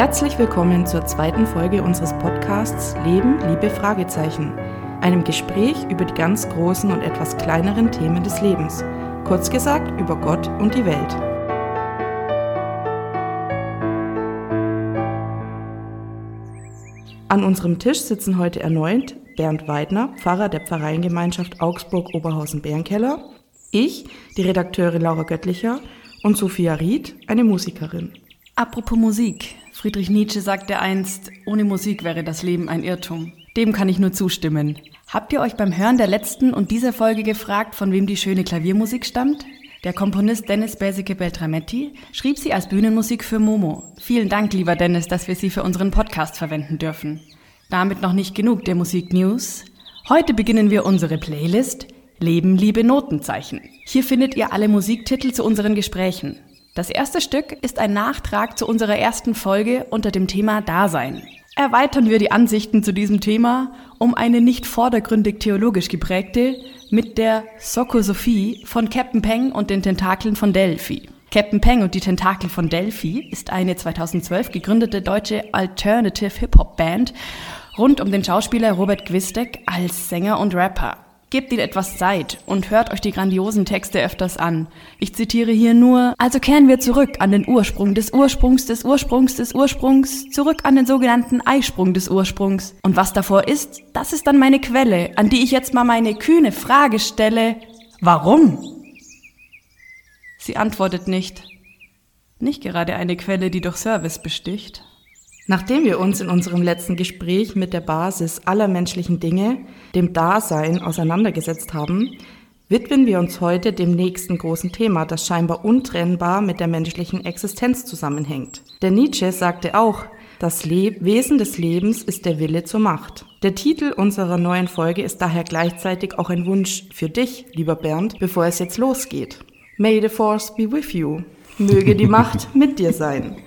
Herzlich willkommen zur zweiten Folge unseres Podcasts Leben, Liebe, Fragezeichen, einem Gespräch über die ganz großen und etwas kleineren Themen des Lebens, kurz gesagt über Gott und die Welt. An unserem Tisch sitzen heute erneut Bernd Weidner, Pfarrer der Pfarreiengemeinschaft Augsburg-Oberhausen-Bärenkeller, ich, die Redakteurin Laura Göttlicher und Sophia Ried, eine Musikerin. Apropos Musik. Friedrich Nietzsche sagte einst, ohne Musik wäre das Leben ein Irrtum. Dem kann ich nur zustimmen. Habt ihr euch beim Hören der letzten und dieser Folge gefragt, von wem die schöne Klaviermusik stammt? Der Komponist Dennis Beseke Beltrametti schrieb sie als Bühnenmusik für Momo. Vielen Dank, lieber Dennis, dass wir sie für unseren Podcast verwenden dürfen. Damit noch nicht genug der Musik News. Heute beginnen wir unsere Playlist Leben, Liebe, Notenzeichen. Hier findet ihr alle Musiktitel zu unseren Gesprächen. Das erste Stück ist ein Nachtrag zu unserer ersten Folge unter dem Thema Dasein. Erweitern wir die Ansichten zu diesem Thema um eine nicht vordergründig theologisch geprägte mit der Sokosophie von Captain Peng und den Tentakeln von Delphi. Captain Peng und die Tentakel von Delphi ist eine 2012 gegründete deutsche Alternative Hip-Hop-Band rund um den Schauspieler Robert Gwistek als Sänger und Rapper. Gebt ihnen etwas Zeit und hört euch die grandiosen Texte öfters an. Ich zitiere hier nur, also kehren wir zurück an den Ursprung des Ursprungs des Ursprungs des Ursprungs, zurück an den sogenannten Eisprung des Ursprungs. Und was davor ist, das ist dann meine Quelle, an die ich jetzt mal meine kühne Frage stelle. Warum? Sie antwortet nicht. Nicht gerade eine Quelle, die durch Service besticht. Nachdem wir uns in unserem letzten Gespräch mit der Basis aller menschlichen Dinge, dem Dasein, auseinandergesetzt haben, widmen wir uns heute dem nächsten großen Thema, das scheinbar untrennbar mit der menschlichen Existenz zusammenhängt. Der Nietzsche sagte auch, das Le Wesen des Lebens ist der Wille zur Macht. Der Titel unserer neuen Folge ist daher gleichzeitig auch ein Wunsch für dich, lieber Bernd, bevor es jetzt losgeht. May the Force be with you. Möge die Macht mit dir sein.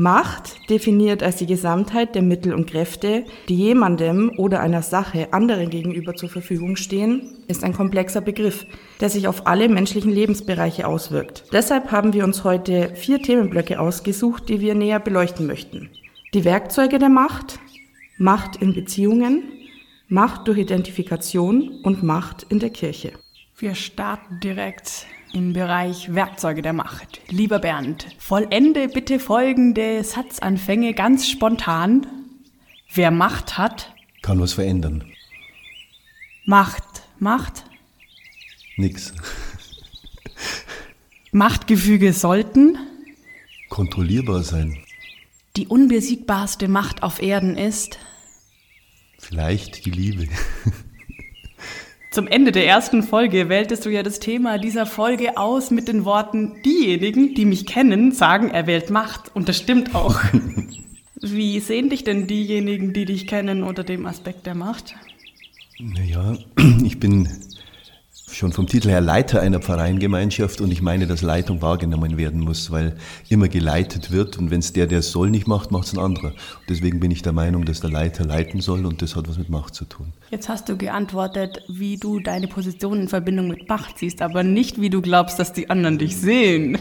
Macht, definiert als die Gesamtheit der Mittel und Kräfte, die jemandem oder einer Sache anderen gegenüber zur Verfügung stehen, ist ein komplexer Begriff, der sich auf alle menschlichen Lebensbereiche auswirkt. Deshalb haben wir uns heute vier Themenblöcke ausgesucht, die wir näher beleuchten möchten. Die Werkzeuge der Macht, Macht in Beziehungen, Macht durch Identifikation und Macht in der Kirche. Wir starten direkt im Bereich Werkzeuge der Macht. Lieber Bernd, vollende bitte folgende Satzanfänge ganz spontan. Wer Macht hat, kann was verändern. Macht, Macht. Nix. Machtgefüge sollten kontrollierbar sein. Die unbesiegbarste Macht auf Erden ist vielleicht die Liebe. Zum Ende der ersten Folge wähltest du ja das Thema dieser Folge aus mit den Worten, diejenigen, die mich kennen, sagen, er wählt Macht. Und das stimmt auch. Wie sehen dich denn diejenigen, die dich kennen, unter dem Aspekt der Macht? Naja, ich bin schon vom Titel her Leiter einer Pfarreiengemeinschaft und ich meine, dass Leitung wahrgenommen werden muss, weil immer geleitet wird und wenn es der, der es soll, nicht macht, macht es ein anderer. Und deswegen bin ich der Meinung, dass der Leiter leiten soll und das hat was mit Macht zu tun. Jetzt hast du geantwortet, wie du deine Position in Verbindung mit Macht siehst, aber nicht, wie du glaubst, dass die anderen dich sehen.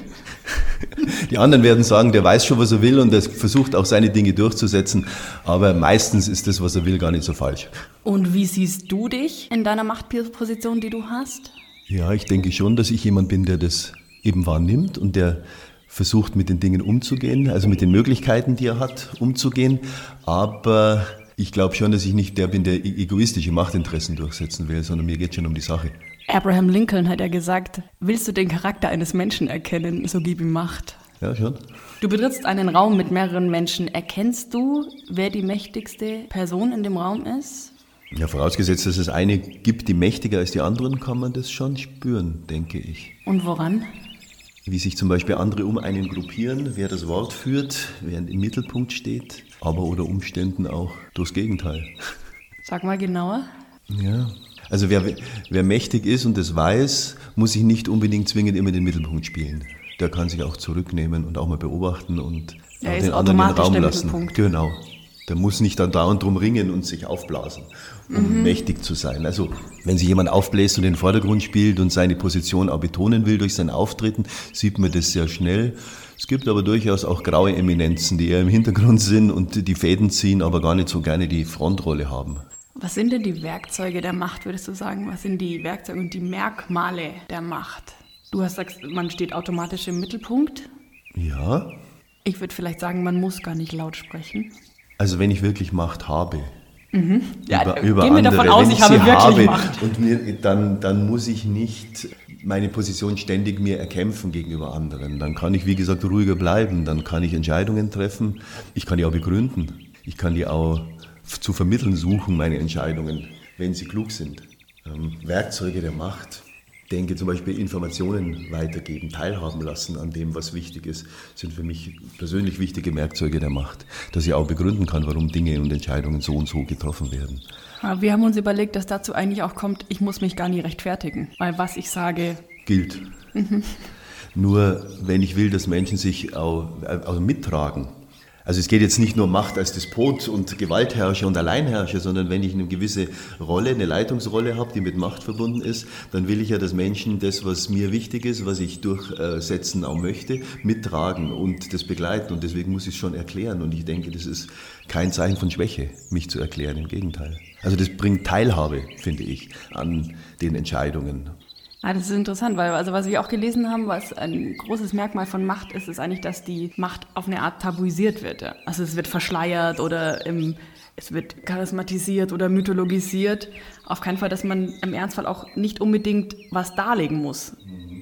Die anderen werden sagen, der weiß schon, was er will und er versucht auch seine Dinge durchzusetzen, aber meistens ist das, was er will, gar nicht so falsch. Und wie siehst du dich in deiner Machtposition, die du hast? Ja, ich denke schon, dass ich jemand bin, der das eben wahrnimmt und der versucht, mit den Dingen umzugehen, also mit den Möglichkeiten, die er hat, umzugehen. Aber ich glaube schon, dass ich nicht der bin, der e-, egoistische Machtinteressen durchsetzen will, sondern mir geht schon um die Sache. Abraham Lincoln hat ja gesagt, willst du den Charakter eines Menschen erkennen, so gib ihm Macht. Ja, schon. Du betrittst einen Raum mit mehreren Menschen. Erkennst du, wer die mächtigste Person in dem Raum ist? Ja, vorausgesetzt, dass es eine gibt, die mächtiger als die anderen, kann man das schon spüren, denke ich. Und woran? Wie sich zum Beispiel andere um einen gruppieren, wer das Wort führt, wer im Mittelpunkt steht, aber unter Umständen auch durchs Gegenteil. Sag mal genauer. Ja, also wer, wer mächtig ist und das weiß, muss sich nicht unbedingt zwingend immer den Mittelpunkt spielen. Der kann sich auch zurücknehmen und auch mal beobachten und er den anderen den Raum lassen. Genau. Der muss nicht dann dauernd drum ringen und sich aufblasen, um mhm. mächtig zu sein. Also wenn sich jemand aufbläst und den Vordergrund spielt und seine Position auch betonen will durch sein Auftreten, sieht man das sehr schnell. Es gibt aber durchaus auch graue Eminenzen, die eher im Hintergrund sind und die Fäden ziehen, aber gar nicht so gerne die Frontrolle haben. Was sind denn die Werkzeuge der Macht, würdest du sagen? Was sind die Werkzeuge und die Merkmale der Macht? Du hast gesagt, man steht automatisch im Mittelpunkt. Ja. Ich würde vielleicht sagen, man muss gar nicht laut sprechen. Also wenn ich wirklich Macht habe. Mhm. Ja, über, über gehen wir davon aus, ich, ich habe wirklich habe Macht. Und mir, dann, dann muss ich nicht meine Position ständig mir erkämpfen gegenüber anderen. Dann kann ich, wie gesagt, ruhiger bleiben. Dann kann ich Entscheidungen treffen. Ich kann die auch begründen. Ich kann die auch zu vermitteln suchen, meine Entscheidungen, wenn sie klug sind. Ähm, Werkzeuge der Macht. Denke zum Beispiel Informationen weitergeben, teilhaben lassen an dem, was wichtig ist, sind für mich persönlich wichtige Werkzeuge der Macht, dass ich auch begründen kann, warum Dinge und Entscheidungen so und so getroffen werden. Wir haben uns überlegt, dass dazu eigentlich auch kommt, ich muss mich gar nicht rechtfertigen, weil was ich sage gilt. Mhm. Nur wenn ich will, dass Menschen sich auch, auch mittragen, also es geht jetzt nicht nur Macht als Despot und Gewaltherrscher und Alleinherrscher, sondern wenn ich eine gewisse Rolle, eine Leitungsrolle habe, die mit Macht verbunden ist, dann will ich ja, dass Menschen das, was mir wichtig ist, was ich durchsetzen auch möchte, mittragen und das begleiten. Und deswegen muss ich es schon erklären. Und ich denke, das ist kein Zeichen von Schwäche, mich zu erklären. Im Gegenteil. Also das bringt Teilhabe, finde ich, an den Entscheidungen. Ah, das ist interessant, weil also was wir auch gelesen haben, was ein großes Merkmal von Macht ist, ist eigentlich, dass die Macht auf eine Art tabuisiert wird. Also es wird verschleiert oder im, es wird charismatisiert oder mythologisiert. Auf keinen Fall, dass man im Ernstfall auch nicht unbedingt was darlegen muss,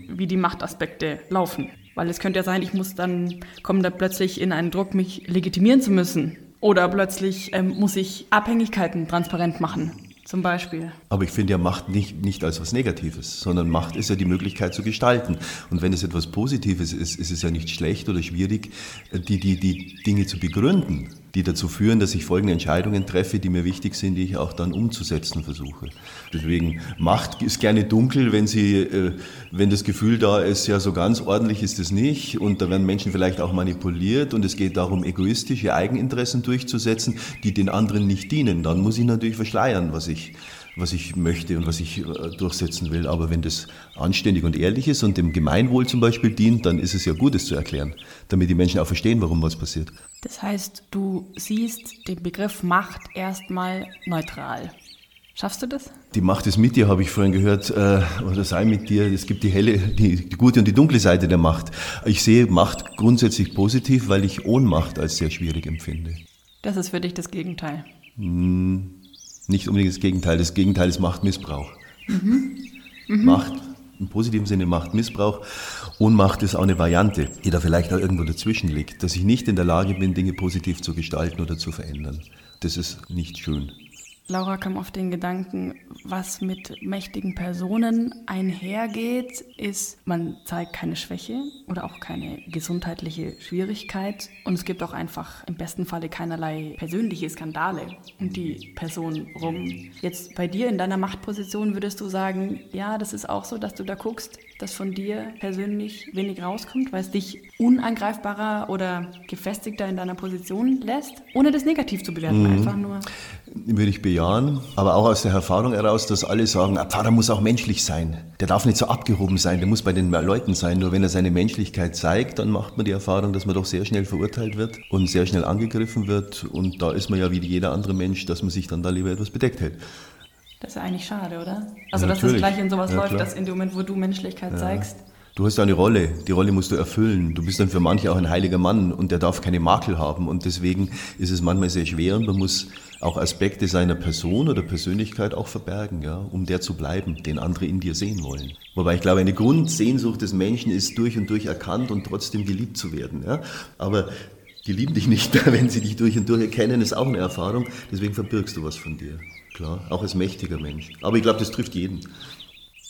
wie die Machtaspekte laufen. Weil es könnte ja sein, ich muss dann, kommen da plötzlich in einen Druck, mich legitimieren zu müssen. Oder plötzlich ähm, muss ich Abhängigkeiten transparent machen zum Beispiel. Aber ich finde ja Macht nicht, nicht als was Negatives, sondern Macht ist ja die Möglichkeit zu gestalten. Und wenn es etwas Positives ist, ist es ja nicht schlecht oder schwierig, die, die, die Dinge zu begründen die dazu führen, dass ich folgende Entscheidungen treffe, die mir wichtig sind, die ich auch dann umzusetzen versuche. Deswegen Macht ist gerne dunkel, wenn sie, äh, wenn das Gefühl da ist, ja so ganz ordentlich ist es nicht und da werden Menschen vielleicht auch manipuliert und es geht darum, egoistische Eigeninteressen durchzusetzen, die den anderen nicht dienen. Dann muss ich natürlich verschleiern, was ich was ich möchte und was ich äh, durchsetzen will. Aber wenn das anständig und ehrlich ist und dem Gemeinwohl zum Beispiel dient, dann ist es ja gut, es zu erklären, damit die Menschen auch verstehen, warum was passiert. Das heißt, du siehst den Begriff Macht erstmal neutral. Schaffst du das? Die Macht ist mit dir, habe ich vorhin gehört, äh, oder sei mit dir. Es gibt die helle, die, die, gute und die dunkle Seite der Macht. Ich sehe Macht grundsätzlich positiv, weil ich Ohnmacht als sehr schwierig empfinde. Das ist für dich das Gegenteil. Hm, nicht unbedingt das Gegenteil. Das Gegenteil ist Machtmissbrauch. Mhm. Mhm. Macht, im positiven Sinne Machtmissbrauch. Ohnmacht ist auch eine Variante, die da vielleicht auch irgendwo dazwischen liegt. Dass ich nicht in der Lage bin, Dinge positiv zu gestalten oder zu verändern. Das ist nicht schön. Laura kam auf den Gedanken, was mit mächtigen Personen einhergeht, ist, man zeigt keine Schwäche oder auch keine gesundheitliche Schwierigkeit und es gibt auch einfach im besten Falle keinerlei persönliche Skandale um die Person rum. Jetzt bei dir in deiner Machtposition würdest du sagen, ja, das ist auch so, dass du da guckst, dass von dir persönlich wenig rauskommt, weil es dich unangreifbarer oder gefestigter in deiner Position lässt, ohne das negativ zu bewerten, mhm. einfach nur. Würde ich bejahen, aber auch aus der Erfahrung heraus, dass alle sagen, ein Pfarrer muss auch menschlich sein. Der darf nicht so abgehoben sein, der muss bei den Leuten sein. Nur wenn er seine Menschlichkeit zeigt, dann macht man die Erfahrung, dass man doch sehr schnell verurteilt wird und sehr schnell angegriffen wird. Und da ist man ja wie jeder andere Mensch, dass man sich dann da lieber etwas bedeckt hält. Das ist ja eigentlich schade, oder? Also, ja, dass es gleich in sowas ja, läuft, klar. dass in dem Moment, wo du Menschlichkeit zeigst. Du hast eine Rolle, die Rolle musst du erfüllen. Du bist dann für manche auch ein heiliger Mann und der darf keine Makel haben. Und deswegen ist es manchmal sehr schwer und man muss auch Aspekte seiner Person oder Persönlichkeit auch verbergen, ja, um der zu bleiben, den andere in dir sehen wollen. Wobei ich glaube, eine Grundsehnsucht des Menschen ist durch und durch erkannt und trotzdem geliebt zu werden. Ja. Aber die lieben dich nicht, wenn sie dich durch und durch erkennen, ist auch eine Erfahrung. Deswegen verbirgst du was von dir klar, auch als mächtiger Mensch. Aber ich glaube, das trifft jeden.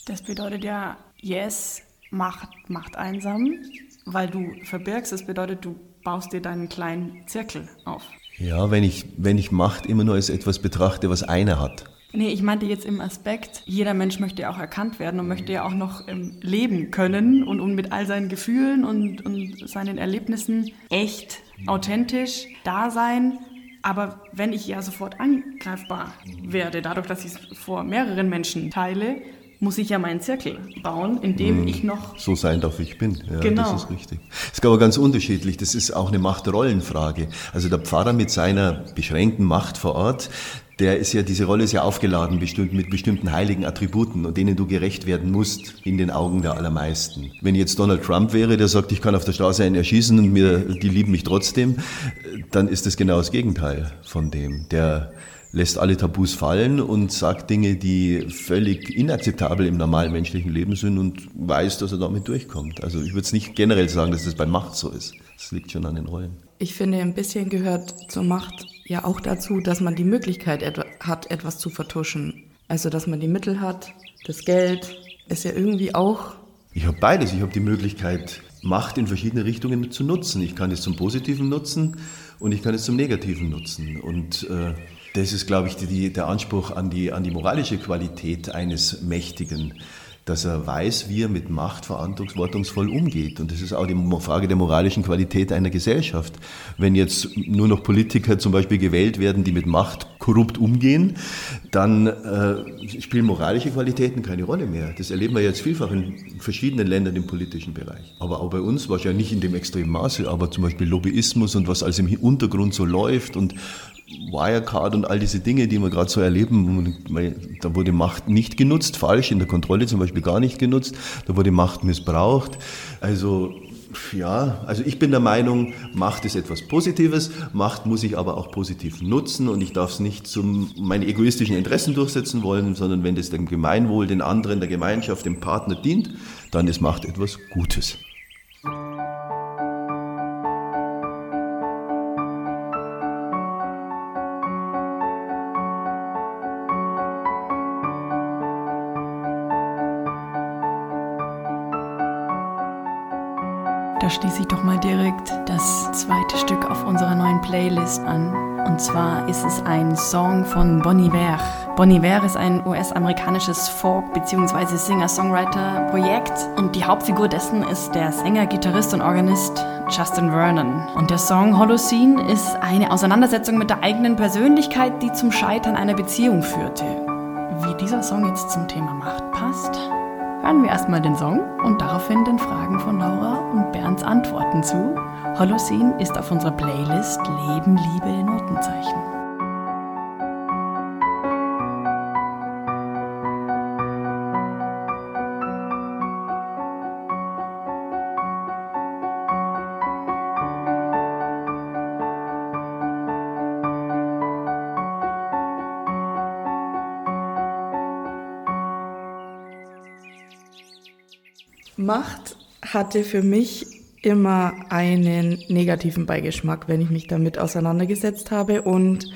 Das bedeutet ja, yes, Macht macht einsam, weil du verbirgst. Das bedeutet, du baust dir deinen kleinen Zirkel auf. Ja, wenn ich, wenn ich Macht immer nur als etwas betrachte, was einer hat. Nee, ich meinte jetzt im Aspekt, jeder Mensch möchte ja auch erkannt werden und möchte ja auch noch ähm, leben können und, und mit all seinen Gefühlen und, und seinen Erlebnissen echt, authentisch da sein Aber wenn ich ja sofort angreifbar werde, dadurch, dass ich es vor mehreren Menschen teile, muss ich ja meinen Zirkel bauen, in dem hm, ich noch. So sein darf, wie ich bin. Ja, genau. Das ist richtig. Es ist aber ganz unterschiedlich. Das ist auch eine Machtrollenfrage. Also der Pfarrer mit seiner beschränkten Macht vor Ort, der ist ja, diese Rolle ist ja aufgeladen mit bestimmten heiligen Attributen und denen du gerecht werden musst in den Augen der allermeisten. Wenn jetzt Donald Trump wäre, der sagt, ich kann auf der Straße einen erschießen und mir, die lieben mich trotzdem, dann ist das genau das Gegenteil von dem. Der lässt alle Tabus fallen und sagt Dinge, die völlig inakzeptabel im normalen menschlichen Leben sind und weiß, dass er damit durchkommt. Also ich würde es nicht generell sagen, dass das bei Macht so ist. Das liegt schon an den Rollen. Ich finde, ein bisschen gehört zur Macht ja auch dazu, dass man die Möglichkeit hat, etwas zu vertuschen. Also, dass man die Mittel hat, das Geld ist ja irgendwie auch. Ich habe beides. Ich habe die Möglichkeit, Macht in verschiedene Richtungen zu nutzen. Ich kann es zum Positiven nutzen und ich kann es zum Negativen nutzen. Und äh, das ist, glaube ich, die, der Anspruch an die, an die moralische Qualität eines Mächtigen dass er weiß, wie er mit Macht verantwortungsvoll umgeht. Und das ist auch die Frage der moralischen Qualität einer Gesellschaft. Wenn jetzt nur noch Politiker zum Beispiel gewählt werden, die mit Macht korrupt umgehen, dann äh, spielen moralische Qualitäten keine Rolle mehr. Das erleben wir jetzt vielfach in verschiedenen Ländern im politischen Bereich. Aber auch bei uns wahrscheinlich nicht in dem extremen Maße, aber zum Beispiel Lobbyismus und was alles im Untergrund so läuft und Wirecard und all diese Dinge, die wir gerade so erleben, da wurde Macht nicht genutzt, falsch, in der Kontrolle zum Beispiel gar nicht genutzt, da wurde Macht missbraucht. Also ja, also ich bin der Meinung, Macht ist etwas Positives, Macht muss ich aber auch positiv nutzen und ich darf es nicht zum meine egoistischen Interessen durchsetzen wollen, sondern wenn das dem Gemeinwohl, den anderen, der Gemeinschaft, dem Partner dient, dann ist Macht etwas Gutes. Schließe ich doch mal direkt das zweite Stück auf unserer neuen Playlist an. Und zwar ist es ein Song von Bon Iver. Bon Iver ist ein US-amerikanisches Folk- bzw. Singer-Songwriter-Projekt und die Hauptfigur dessen ist der Sänger, Gitarrist und Organist Justin Vernon. Und der Song Holocene ist eine Auseinandersetzung mit der eigenen Persönlichkeit, die zum Scheitern einer Beziehung führte. Wie dieser Song jetzt zum Thema Macht passt, Hören wir erstmal den Song und daraufhin den Fragen von Laura und Bernds Antworten zu. Holocene ist auf unserer Playlist Leben, Liebe, Notenzeichen. Macht hatte für mich immer einen negativen Beigeschmack, wenn ich mich damit auseinandergesetzt habe. Und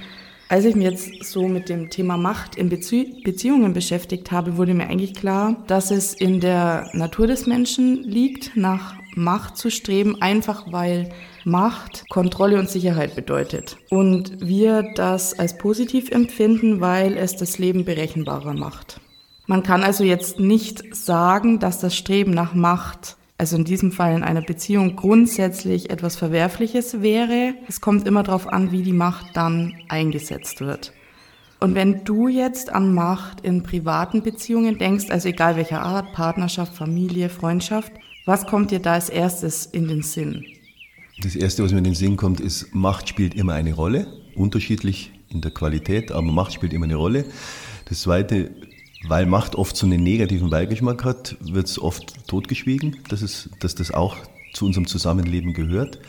als ich mich jetzt so mit dem Thema Macht in Bezie Beziehungen beschäftigt habe, wurde mir eigentlich klar, dass es in der Natur des Menschen liegt, nach Macht zu streben, einfach weil Macht Kontrolle und Sicherheit bedeutet. Und wir das als positiv empfinden, weil es das Leben berechenbarer macht. Man kann also jetzt nicht sagen, dass das Streben nach Macht, also in diesem Fall in einer Beziehung, grundsätzlich etwas Verwerfliches wäre. Es kommt immer darauf an, wie die Macht dann eingesetzt wird. Und wenn du jetzt an Macht in privaten Beziehungen denkst, also egal welcher Art, Partnerschaft, Familie, Freundschaft, was kommt dir da als erstes in den Sinn? Das Erste, was mir in den Sinn kommt, ist, Macht spielt immer eine Rolle, unterschiedlich in der Qualität, aber Macht spielt immer eine Rolle. Das Zweite, weil Macht oft so einen negativen Beigeschmack hat, wird es oft totgeschwiegen, dass, es, dass das auch zu unserem Zusammenleben gehört.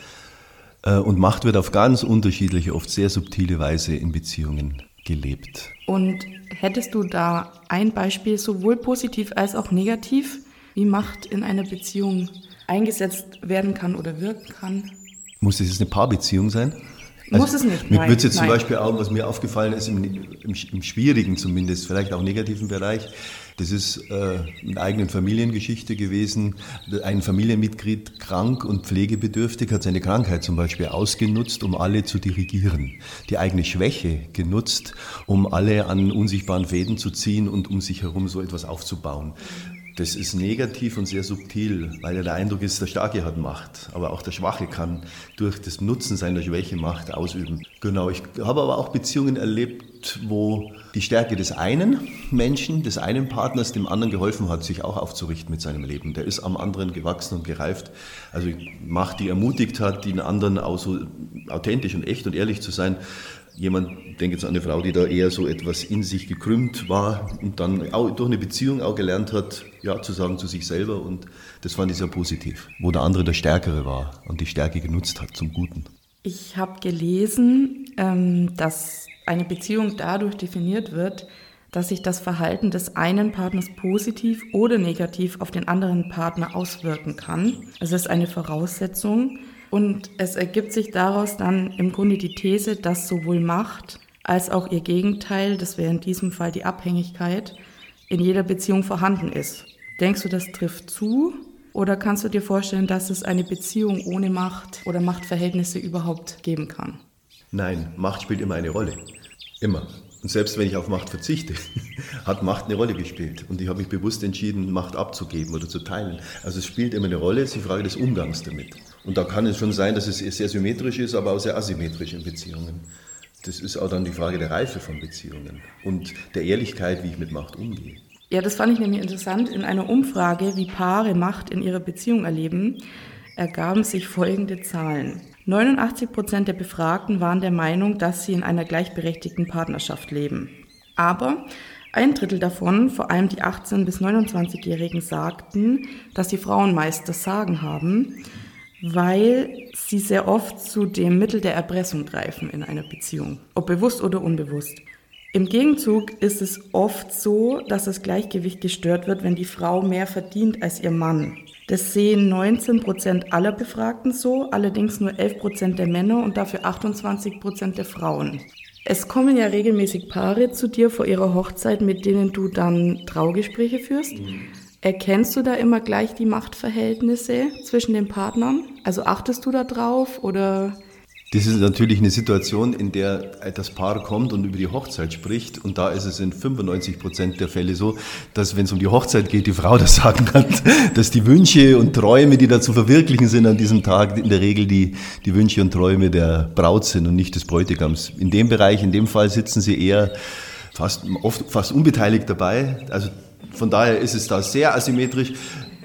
Äh, und Macht wird auf ganz unterschiedliche, oft sehr subtile Weise in Beziehungen gelebt. Und hättest du da ein Beispiel, sowohl positiv als auch negativ, wie Macht in einer Beziehung eingesetzt werden kann oder wirken kann? Muss es jetzt eine Paarbeziehung sein? Also Muss es nicht. Mir würde jetzt zum Beispiel auch, was mir aufgefallen ist, im, im, im, schwierigen zumindest, vielleicht auch negativen Bereich, das ist äh, eine eigenen Familiengeschichte gewesen. Ein Familienmitglied krank und pflegebedürftig hat seine Krankheit zum Beispiel ausgenutzt, um alle zu dirigieren. Die eigene Schwäche genutzt, um alle an unsichtbaren Fäden zu ziehen und um sich herum so etwas aufzubauen. Das ist negativ und sehr subtil, weil ja der Eindruck ist, der Starke hat Macht, aber auch der Schwache kann durch das Nutzen seiner Schwäche Macht ausüben. Genau, ich habe aber auch Beziehungen erlebt, wo die Stärke des einen Menschen, des einen Partners dem anderen geholfen hat, sich auch aufzurichten mit seinem Leben. Der ist am anderen gewachsen und gereift. Also Macht, die ermutigt hat, den anderen auch so authentisch und echt und ehrlich zu sein, jemand, denke jetzt an eine Frau, die da eher so etwas in sich gekrümmt war und dann auch durch eine Beziehung auch gelernt hat, ja zu sagen zu sich selber und das fand ich sehr positiv, wo der andere der Stärkere war und die Stärke genutzt hat zum Guten. Ich habe gelesen, ähm, dass eine Beziehung dadurch definiert wird, dass sich das Verhalten des einen Partners positiv oder negativ auf den anderen Partner auswirken kann. Also das ist eine Voraussetzung. Und es ergibt sich daraus dann im Grunde die These, dass sowohl Macht als auch ihr Gegenteil, das wäre in diesem Fall die Abhängigkeit, in jeder Beziehung vorhanden ist. Denkst du, das trifft zu? Oder kannst du dir vorstellen, dass es eine Beziehung ohne Macht oder Machtverhältnisse überhaupt geben kann? Nein, Macht spielt immer eine Rolle. Immer. Und selbst wenn ich auf Macht verzichte, hat Macht eine Rolle gespielt. Und ich habe mich bewusst entschieden, Macht abzugeben oder zu teilen. Also es spielt immer eine Rolle, es ist die Frage des Umgangs damit. Und da kann es schon sein, dass es sehr symmetrisch ist, aber auch sehr asymmetrisch in Beziehungen. Das ist auch dann die Frage der Reife von Beziehungen und der Ehrlichkeit, wie ich mit Macht umgehe. Ja, das fand ich nämlich interessant. In einer Umfrage, wie Paare Macht in ihrer Beziehung erleben, ergaben sich folgende Zahlen. 89 Prozent der Befragten waren der Meinung, dass sie in einer gleichberechtigten Partnerschaft leben. Aber ein Drittel davon, vor allem die 18- bis 29-Jährigen, sagten, dass die Frauen meist das Sagen haben, weil sie sehr oft zu dem Mittel der Erpressung greifen in einer Beziehung, ob bewusst oder unbewusst. Im Gegenzug ist es oft so, dass das Gleichgewicht gestört wird, wenn die Frau mehr verdient als ihr Mann. Das sehen 19 Prozent aller Befragten so, allerdings nur 11 Prozent der Männer und dafür 28 Prozent der Frauen. Es kommen ja regelmäßig Paare zu dir vor ihrer Hochzeit, mit denen du dann Traugespräche führst. Mhm. Erkennst du da immer gleich die Machtverhältnisse zwischen den Partnern? Also achtest du da drauf oder das ist natürlich eine Situation, in der das Paar kommt und über die Hochzeit spricht. Und da ist es in 95 Prozent der Fälle so, dass wenn es um die Hochzeit geht, die Frau das sagen kann, dass die Wünsche und Träume, die da zu verwirklichen sind an diesem Tag, in der Regel die, die Wünsche und Träume der Braut sind und nicht des Bräutigams. In dem Bereich, in dem Fall sitzen sie eher fast, oft fast unbeteiligt dabei. Also von daher ist es da sehr asymmetrisch.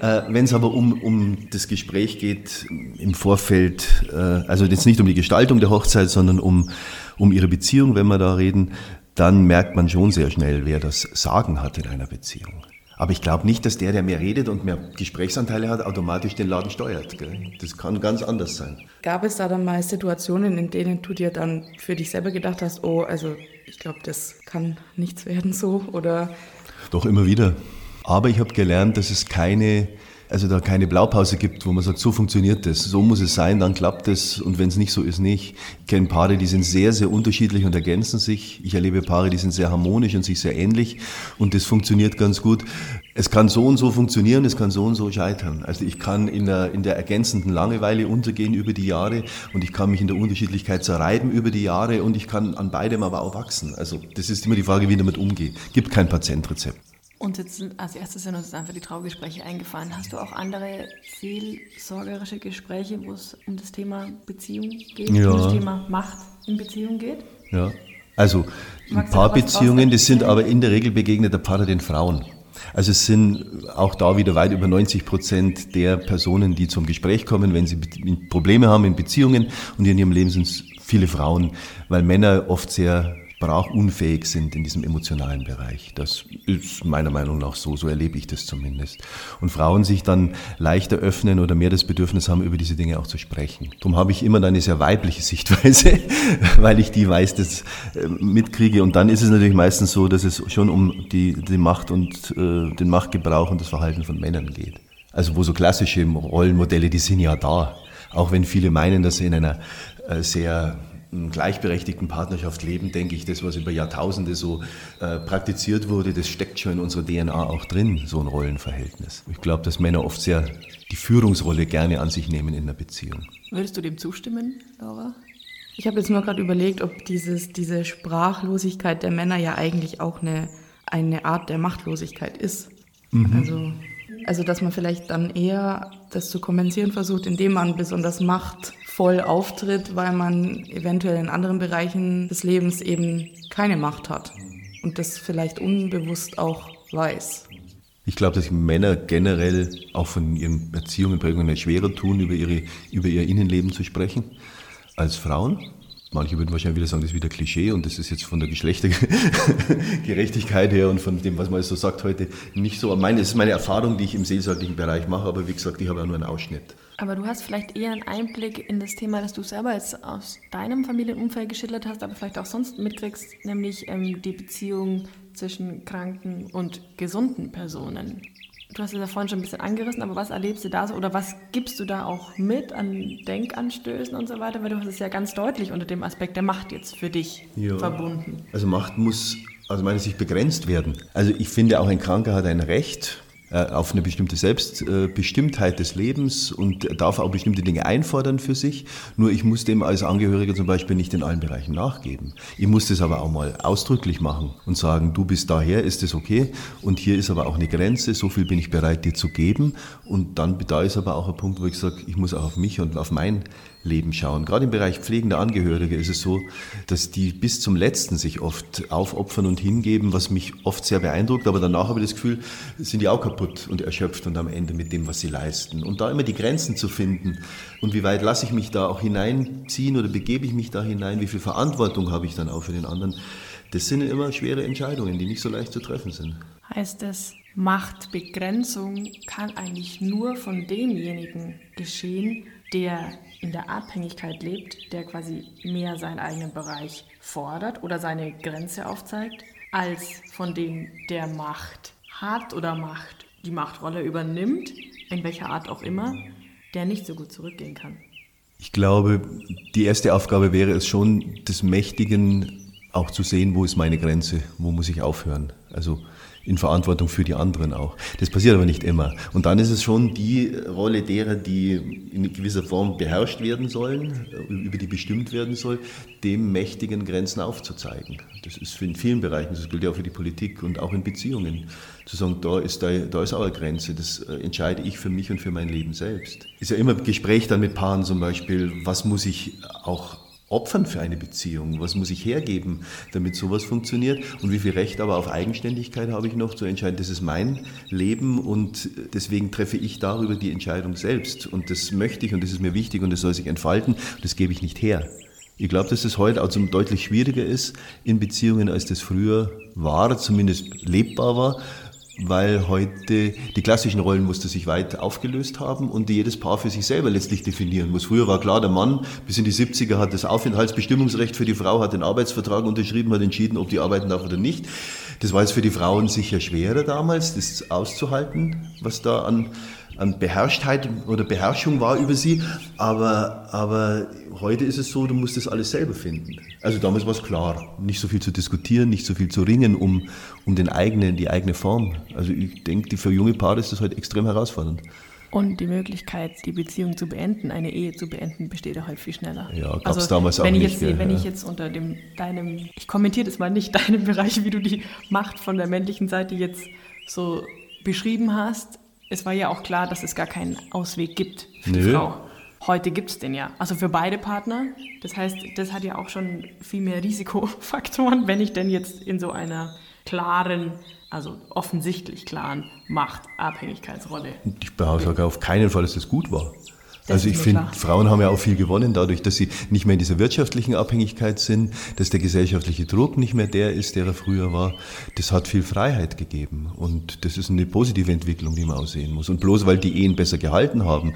Äh, Wenn es aber um, um das Gespräch geht im Vorfeld, äh, also jetzt nicht um die Gestaltung der Hochzeit, sondern um, um ihre Beziehung, wenn wir da reden, dann merkt man schon sehr schnell, wer das Sagen hat in einer Beziehung. Aber ich glaube nicht, dass der, der mehr redet und mehr Gesprächsanteile hat, automatisch den Laden steuert. Gell? Das kann ganz anders sein. Gab es da dann mal Situationen, in denen du dir dann für dich selber gedacht hast, oh, also ich glaube, das kann nichts werden so? Oder? Doch immer wieder. Aber ich habe gelernt, dass es keine, also da keine Blaupause gibt, wo man sagt, so funktioniert das, so muss es sein, dann klappt es und wenn es nicht so ist, nicht. Ich kenne Paare, die sind sehr, sehr unterschiedlich und ergänzen sich. Ich erlebe Paare, die sind sehr harmonisch und sich sehr ähnlich und das funktioniert ganz gut. Es kann so und so funktionieren, es kann so und so scheitern. Also ich kann in der, in der ergänzenden Langeweile untergehen über die Jahre und ich kann mich in der Unterschiedlichkeit zerreiben über die Jahre und ich kann an beidem aber auch wachsen. Also das ist immer die Frage, wie ich damit umgehe. Gibt kein Patientrezept. Und jetzt als erstes sind uns einfach die Traugespräche eingefallen. Hast du auch andere seelsorgerische Gespräche, wo es um das Thema Beziehung geht, ja. um das Thema Macht in Beziehung geht? Ja, also ein paar Beziehungen, das sind aber in der Regel begegnet der Partner den Frauen. Also es sind auch da wieder weit über 90 Prozent der Personen, die zum Gespräch kommen, wenn sie Probleme haben in Beziehungen und in ihrem Leben sind es viele Frauen, weil Männer oft sehr sprachunfähig sind in diesem emotionalen Bereich. Das ist meiner Meinung nach so, so erlebe ich das zumindest. Und Frauen sich dann leichter öffnen oder mehr das Bedürfnis haben, über diese Dinge auch zu sprechen. Darum habe ich immer eine sehr weibliche Sichtweise, weil ich die weiß, das äh, mitkriege. Und dann ist es natürlich meistens so, dass es schon um die, die Macht und äh, den Machtgebrauch und das Verhalten von Männern geht. Also wo so klassische Rollenmodelle, die sind ja da. Auch wenn viele meinen, dass sie in einer äh, sehr gleichberechtigten Partnerschaft leben, denke ich, das, was über Jahrtausende so äh, praktiziert wurde, das steckt schon in unserer DNA auch drin, so ein Rollenverhältnis. Ich glaube, dass Männer oft sehr die Führungsrolle gerne an sich nehmen in der Beziehung. Würdest du dem zustimmen, Laura? Ich habe jetzt nur gerade überlegt, ob dieses, diese Sprachlosigkeit der Männer ja eigentlich auch eine, eine Art der Machtlosigkeit ist. Mhm. Also Also dass man vielleicht dann eher das zu kompensieren versucht, indem man besonders machtvoll auftritt, weil man eventuell in anderen Bereichen des Lebens eben keine Macht hat und das vielleicht unbewusst auch weiß. Ich glaube, dass Männer generell auch von ihren Beziehungen, Prägungen schwerer tun, über, ihre, über ihr Innenleben zu sprechen, als Frauen. Manche würden wahrscheinlich wieder sagen, das ist wieder Klischee und das ist jetzt von der Geschlechtergerechtigkeit her und von dem, was man so sagt heute, nicht so. Meine, das ist meine Erfahrung, die ich im seelsorglichen Bereich mache, aber wie gesagt, ich habe auch nur einen Ausschnitt. Aber du hast vielleicht eher einen Einblick in das Thema, das du selber jetzt aus deinem Familienumfeld geschildert hast, aber vielleicht auch sonst mitkriegst, nämlich ähm, die Beziehung zwischen kranken und gesunden Personen. Du hast es ja vorhin schon ein bisschen angerissen, aber was erlebst du da so oder was gibst du da auch mit an Denkanstößen und so weiter? Weil du hast es ja ganz deutlich unter dem Aspekt der Macht jetzt für dich ja. verbunden. Also Macht muss aus meiner Sicht begrenzt werden. Also ich finde auch ein Kranker hat ein Recht auf eine bestimmte Selbstbestimmtheit des Lebens und darf auch bestimmte Dinge einfordern für sich. Nur ich muss dem als Angehöriger zum Beispiel nicht in allen Bereichen nachgeben. Ich muss das aber auch mal ausdrücklich machen und sagen, du bist daher, ist es okay und hier ist aber auch eine Grenze, so viel bin ich bereit dir zu geben und dann da ist aber auch ein Punkt, wo ich sage, ich muss auch auf mich und auf mein Leben schauen. Gerade im Bereich pflegender Angehörige ist es so, dass die bis zum Letzten sich oft aufopfern und hingeben, was mich oft sehr beeindruckt. Aber danach habe ich das Gefühl, sind die auch kaputt und erschöpft und am Ende mit dem, was sie leisten. Und da immer die Grenzen zu finden und wie weit lasse ich mich da auch hineinziehen oder begebe ich mich da hinein, wie viel Verantwortung habe ich dann auch für den anderen, das sind immer schwere Entscheidungen, die nicht so leicht zu treffen sind. Heißt es, Machtbegrenzung kann eigentlich nur von demjenigen geschehen, der in der Abhängigkeit lebt, der quasi mehr seinen eigenen Bereich fordert oder seine Grenze aufzeigt, als von dem, der Macht hat oder Macht, die Machtrolle übernimmt, in welcher Art auch immer, der nicht so gut zurückgehen kann. Ich glaube, die erste Aufgabe wäre es schon, des Mächtigen auch zu sehen, wo ist meine Grenze, wo muss ich aufhören. Also in Verantwortung für die anderen auch. Das passiert aber nicht immer. Und dann ist es schon die Rolle derer, die in gewisser Form beherrscht werden sollen, über die bestimmt werden soll, dem mächtigen Grenzen aufzuzeigen. Das ist in vielen Bereichen, das gilt ja auch für die Politik und auch in Beziehungen, zu sagen, da ist, da, da ist auch Grenze, das äh, entscheide ich für mich und für mein Leben selbst. Ist ja immer Gespräch dann mit Paaren zum Beispiel, was muss ich auch opfern für eine Beziehung? Was muss ich hergeben, damit sowas funktioniert? Und wie viel Recht aber auf Eigenständigkeit habe ich noch zu entscheiden? Das ist mein Leben und deswegen treffe ich darüber die Entscheidung selbst. Und das möchte ich und das ist mir wichtig und das soll sich entfalten. Das gebe ich nicht her. Ich glaube, dass es heute auch deutlich schwieriger ist in Beziehungen, als das früher war, zumindest lebbar war weil heute die klassischen Rollenmuster sich weit aufgelöst haben und jedes Paar für sich selber letztlich definieren muss. Früher war klar, der Mann bis in die 70er hat das Aufenthaltsbestimmungsrecht für die Frau, hat den Arbeitsvertrag unterschrieben, hat entschieden, ob die arbeiten darf oder nicht. Das war jetzt für die Frauen sicher schwerer damals, das auszuhalten, was da an an Beherrschtheit oder Beherrschung war über sie. Aber, aber heute ist es so, du musst das alles selber finden. Also damals war es klar, nicht so viel zu diskutieren, nicht so viel zu ringen um, um den eigenen, die eigene Form. Also ich denke, für junge Paare ist das heute extrem herausfordernd. Und die Möglichkeit, die Beziehung zu beenden, eine Ehe zu beenden, besteht ja halt viel schneller. Ja, gab es also, damals auch wenn ich nicht. Jetzt, wenn ja. ich jetzt unter dem, deinem, ich kommentiere das mal nicht, deinem Bereich, wie du die Macht von der männlichen Seite jetzt so beschrieben hast, es war ja auch klar, dass es gar keinen Ausweg gibt für Nö. die Frau. Heute gibt es den ja. Also für beide Partner. Das heißt, das hat ja auch schon viel mehr Risikofaktoren, wenn ich denn jetzt in so einer klaren, also offensichtlich klaren Machtabhängigkeitsrolle. Ich behaupte auf keinen Fall, dass das gut war. Das also ich finde, Frauen haben ja auch viel gewonnen dadurch, dass sie nicht mehr in dieser wirtschaftlichen Abhängigkeit sind, dass der gesellschaftliche Druck nicht mehr der ist, der er früher war. Das hat viel Freiheit gegeben und das ist eine positive Entwicklung, die man auch sehen muss. Und bloß weil die Ehen besser gehalten haben,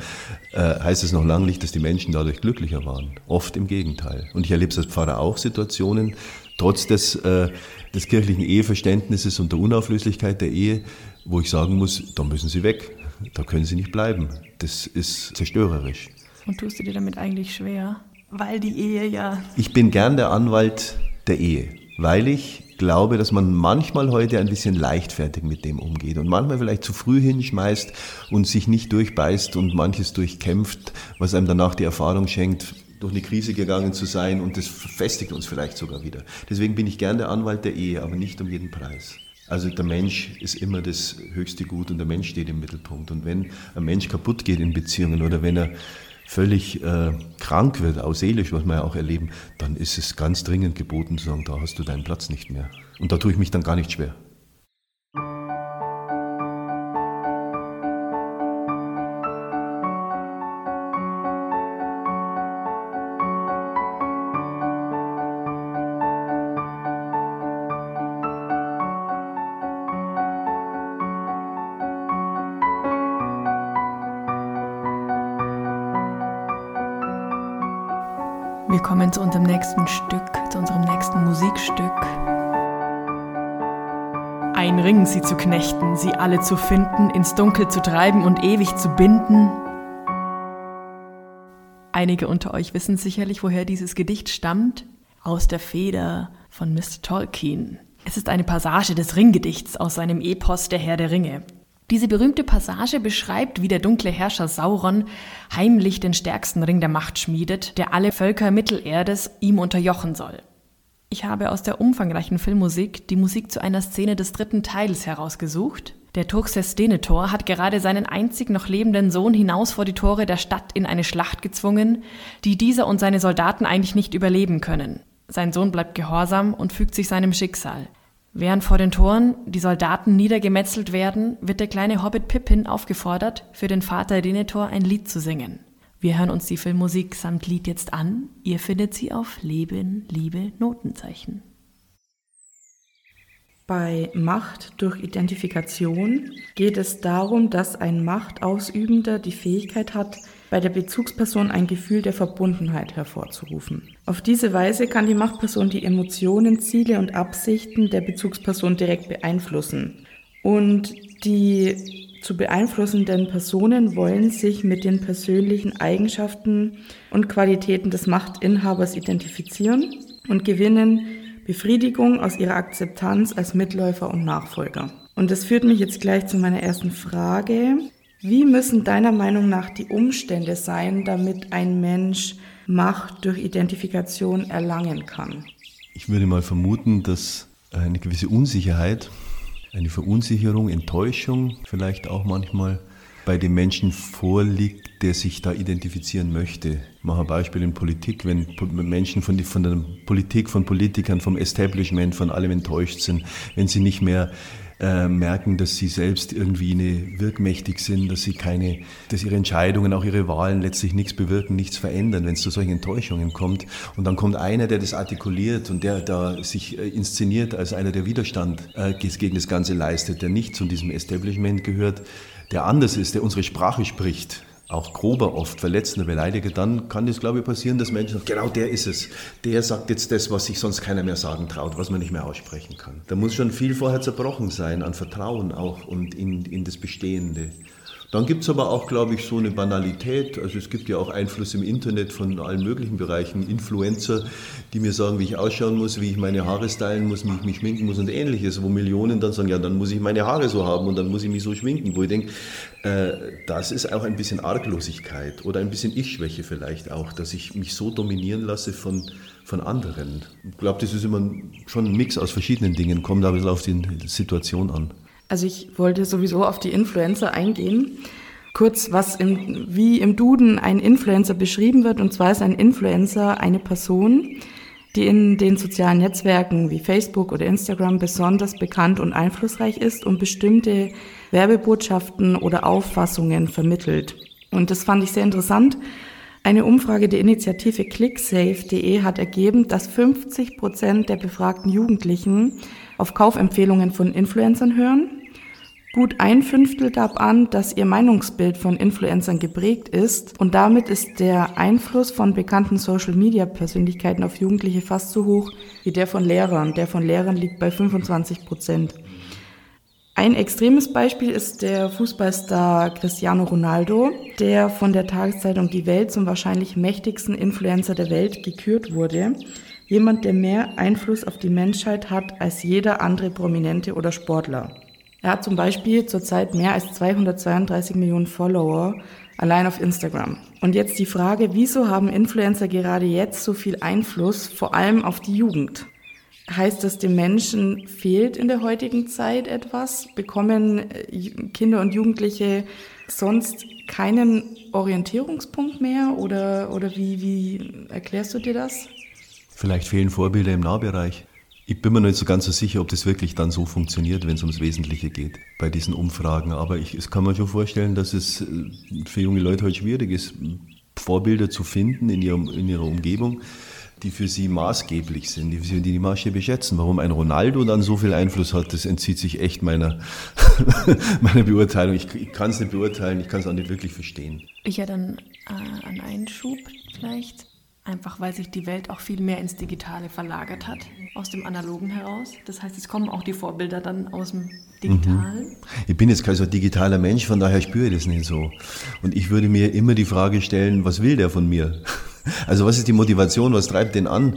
äh, heißt es noch lange nicht, dass die Menschen dadurch glücklicher waren. Oft im Gegenteil. Und ich erlebe als Pfarrer auch Situationen, trotz des, äh, des kirchlichen Eheverständnisses und der Unauflöslichkeit der Ehe, wo ich sagen muss, da müssen sie weg. Da können sie nicht bleiben. Das ist zerstörerisch. Und tust du dir damit eigentlich schwer? Weil die Ehe ja. Ich bin gern der Anwalt der Ehe, weil ich glaube, dass man manchmal heute ein bisschen leichtfertig mit dem umgeht und manchmal vielleicht zu früh hinschmeißt und sich nicht durchbeißt und manches durchkämpft, was einem danach die Erfahrung schenkt, durch eine Krise gegangen zu sein und das festigt uns vielleicht sogar wieder. Deswegen bin ich gern der Anwalt der Ehe, aber nicht um jeden Preis. Also der Mensch ist immer das höchste Gut und der Mensch steht im Mittelpunkt. Und wenn ein Mensch kaputt geht in Beziehungen oder wenn er völlig äh, krank wird, auch seelisch, was wir ja auch erleben, dann ist es ganz dringend geboten zu sagen, da hast du deinen Platz nicht mehr. Und da tue ich mich dann gar nicht schwer. Alle zu finden, ins Dunkel zu treiben und ewig zu binden. Einige unter euch wissen sicherlich, woher dieses Gedicht stammt. Aus der Feder von Mr. Tolkien. Es ist eine Passage des Ringgedichts aus seinem Epos Der Herr der Ringe. Diese berühmte Passage beschreibt, wie der dunkle Herrscher Sauron heimlich den stärksten Ring der Macht schmiedet, der alle Völker Mittelerdes ihm unterjochen soll. Ich habe aus der umfangreichen Filmmusik die Musik zu einer Szene des dritten Teils herausgesucht. Der Turkses Denethor hat gerade seinen einzig noch lebenden Sohn hinaus vor die Tore der Stadt in eine Schlacht gezwungen, die dieser und seine Soldaten eigentlich nicht überleben können. Sein Sohn bleibt gehorsam und fügt sich seinem Schicksal. Während vor den Toren die Soldaten niedergemetzelt werden, wird der kleine Hobbit Pippin aufgefordert, für den Vater Denethor ein Lied zu singen. Wir hören uns die Filmmusik samt Lied jetzt an. Ihr findet sie auf Leben, Liebe, Notenzeichen. Bei Macht durch Identifikation geht es darum, dass ein Machtausübender die Fähigkeit hat, bei der Bezugsperson ein Gefühl der Verbundenheit hervorzurufen. Auf diese Weise kann die Machtperson die Emotionen, Ziele und Absichten der Bezugsperson direkt beeinflussen. Und die zu beeinflussenden Personen wollen sich mit den persönlichen Eigenschaften und Qualitäten des Machtinhabers identifizieren und gewinnen Befriedigung aus ihrer Akzeptanz als Mitläufer und Nachfolger. Und das führt mich jetzt gleich zu meiner ersten Frage. Wie müssen deiner Meinung nach die Umstände sein, damit ein Mensch Macht durch Identifikation erlangen kann? Ich würde mal vermuten, dass eine gewisse Unsicherheit, eine Verunsicherung, Enttäuschung vielleicht auch manchmal bei dem Menschen vorliegt, der sich da identifizieren möchte. Ich mache ein Beispiel in Politik, wenn Menschen von, die, von der Politik, von Politikern, vom Establishment, von allem enttäuscht sind, wenn sie nicht mehr äh, merken, dass sie selbst irgendwie eine wirkmächtig sind, dass sie keine, dass ihre Entscheidungen, auch ihre Wahlen letztlich nichts bewirken, nichts verändern, wenn es zu solchen Enttäuschungen kommt. Und dann kommt einer, der das artikuliert und der da sich äh, inszeniert als einer, der Widerstand äh, gegen das Ganze leistet, der nicht zu diesem Establishment gehört, der anders ist, der unsere Sprache spricht auch grober oft verletzender beleidige, dann kann das, glaube ich, passieren, dass Menschen sagen, genau der ist es. Der sagt jetzt das, was sich sonst keiner mehr sagen traut, was man nicht mehr aussprechen kann. Da muss schon viel vorher zerbrochen sein an Vertrauen auch und in, in das Bestehende. Dann gibt es aber auch, glaube ich, so eine Banalität. Also es gibt ja auch Einfluss im Internet von allen möglichen Bereichen, Influencer, die mir sagen, wie ich ausschauen muss, wie ich meine Haare stylen muss, wie ich mich schminken muss und ähnliches, wo Millionen dann sagen, ja, dann muss ich meine Haare so haben und dann muss ich mich so schminken, wo ich denke, äh, das ist auch ein bisschen Arglosigkeit oder ein bisschen Ich-Schwäche vielleicht auch, dass ich mich so dominieren lasse von, von anderen. Ich glaube, das ist immer schon ein Mix aus verschiedenen Dingen, kommt aber ein bisschen auf die Situation an. Also ich wollte sowieso auf die Influencer eingehen. Kurz, was im, wie im Duden ein Influencer beschrieben wird. Und zwar ist ein Influencer eine Person, die in den sozialen Netzwerken wie Facebook oder Instagram besonders bekannt und einflussreich ist und bestimmte Werbebotschaften oder Auffassungen vermittelt. Und das fand ich sehr interessant. Eine Umfrage der Initiative clicksafe.de hat ergeben, dass 50 Prozent der befragten Jugendlichen auf Kaufempfehlungen von Influencern hören Gut ein Fünftel gab an, dass ihr Meinungsbild von Influencern geprägt ist und damit ist der Einfluss von bekannten Social-Media-Persönlichkeiten auf Jugendliche fast so hoch wie der von Lehrern. Der von Lehrern liegt bei 25 Prozent. Ein extremes Beispiel ist der Fußballstar Cristiano Ronaldo, der von der Tageszeitung Die Welt zum wahrscheinlich mächtigsten Influencer der Welt gekürt wurde. Jemand, der mehr Einfluss auf die Menschheit hat als jeder andere Prominente oder Sportler. Er hat zum Beispiel zurzeit mehr als 232 Millionen Follower allein auf Instagram. Und jetzt die Frage, wieso haben Influencer gerade jetzt so viel Einfluss, vor allem auf die Jugend? Heißt das, den Menschen fehlt in der heutigen Zeit etwas? Bekommen äh, Kinder und Jugendliche sonst keinen Orientierungspunkt mehr oder, oder wie, wie erklärst du dir das? Vielleicht fehlen Vorbilder im Nahbereich. Ich bin mir nicht so ganz so sicher, ob das wirklich dann so funktioniert, wenn es ums Wesentliche geht bei diesen Umfragen. Aber ich, es kann man schon vorstellen, dass es äh, für junge Leute halt schwierig ist, Vorbilder zu finden in, ihrem, in ihrer Umgebung, die für sie maßgeblich sind, die sie die Maßstäbe schätzen. Warum ein Ronaldo dann so viel Einfluss hat, das entzieht sich echt meiner, meiner Beurteilung. Ich, ich kann es nicht beurteilen, ich kann es auch nicht wirklich verstehen. Ich ja dann äh, einen Einschub vielleicht. Einfach weil sich die Welt auch viel mehr ins Digitale verlagert hat, aus dem Analogen heraus. Das heißt, es kommen auch die Vorbilder dann aus dem Digitalen. Mhm. Ich bin jetzt kein so digitaler Mensch, von daher spüre ich das nicht so. Und ich würde mir immer die Frage stellen, was will der von mir? Also was ist die Motivation, was treibt den an?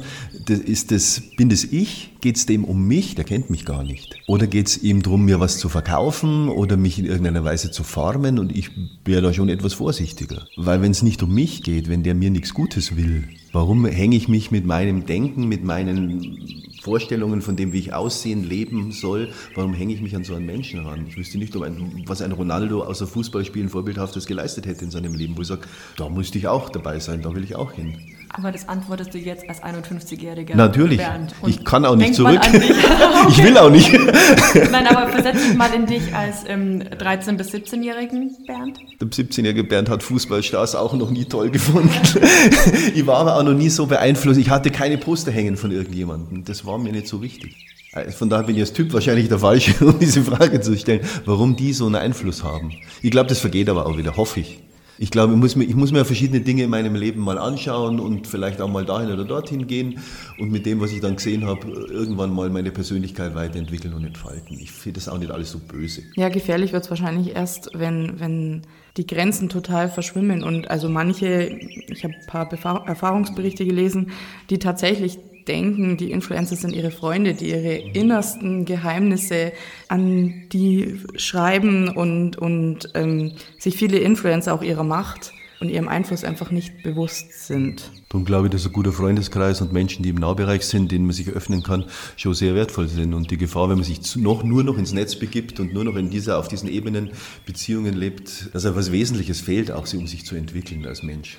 Ist das, bin das ich? Geht es dem um mich? Der kennt mich gar nicht. Oder geht es ihm darum, mir was zu verkaufen oder mich in irgendeiner Weise zu formen? Und ich wäre da schon etwas vorsichtiger. Weil wenn es nicht um mich geht, wenn der mir nichts Gutes will, warum hänge ich mich mit meinem Denken, mit meinen Vorstellungen von dem, wie ich aussehen, leben soll, warum hänge ich mich an so einen Menschen ran? Ich wüsste nicht, ein, was ein Ronaldo außer Fußballspielen Vorbildhaftes geleistet hätte in seinem Leben, wo ich sage, da müsste ich auch dabei sein, da will ich auch hin. Aber das antwortest du jetzt als 51-Jähriger. Natürlich. ich kann auch nicht zurück. ich will auch nicht. Nein, aber versetz dich mal in dich als ähm, 13- bis 17-jährigen Bernd. Der 17-jährige Bernd hat Fußballstars auch noch nie toll gefunden. ich war aber auch noch nie so beeinflusst. Ich hatte keine Poster hängen von irgendjemandem. Das war mir nicht so wichtig. Äh, von daher bin ich als Typ wahrscheinlich der Falsche, um diese Frage zu stellen, warum die so einen Einfluss haben. Ich glaube, das vergeht aber auch wieder, hoffe ich. Ich glaube, ich muss, mir, ich muss mir verschiedene Dinge in meinem Leben mal anschauen und vielleicht auch mal dahin oder dorthin gehen und mit dem, was ich dann gesehen habe, irgendwann mal meine Persönlichkeit weiterentwickeln und entfalten. Ich finde das auch nicht alles so böse. Ja, gefährlich wird es wahrscheinlich erst, wenn, wenn die Grenzen total verschwimmen und also manche, ich habe ein paar Erfahrungsberichte gelesen, die tatsächlich denken, die Influencer sind ihre Freunde, die ihre innersten Geheimnisse an die schreiben und, und ähm, sich viele Influencer auch ihrer Macht und ihrem Einfluss einfach nicht bewusst sind. Darum glaube ich, dass ein guter Freundeskreis und Menschen, die im Nahbereich sind, denen man sich öffnen kann, schon sehr wertvoll sind. Und die Gefahr, wenn man sich noch, nur noch ins Netz begibt und nur noch in dieser, auf diesen Ebenen Beziehungen lebt, dass etwas Wesentliches fehlt, auch um sich zu entwickeln als Mensch.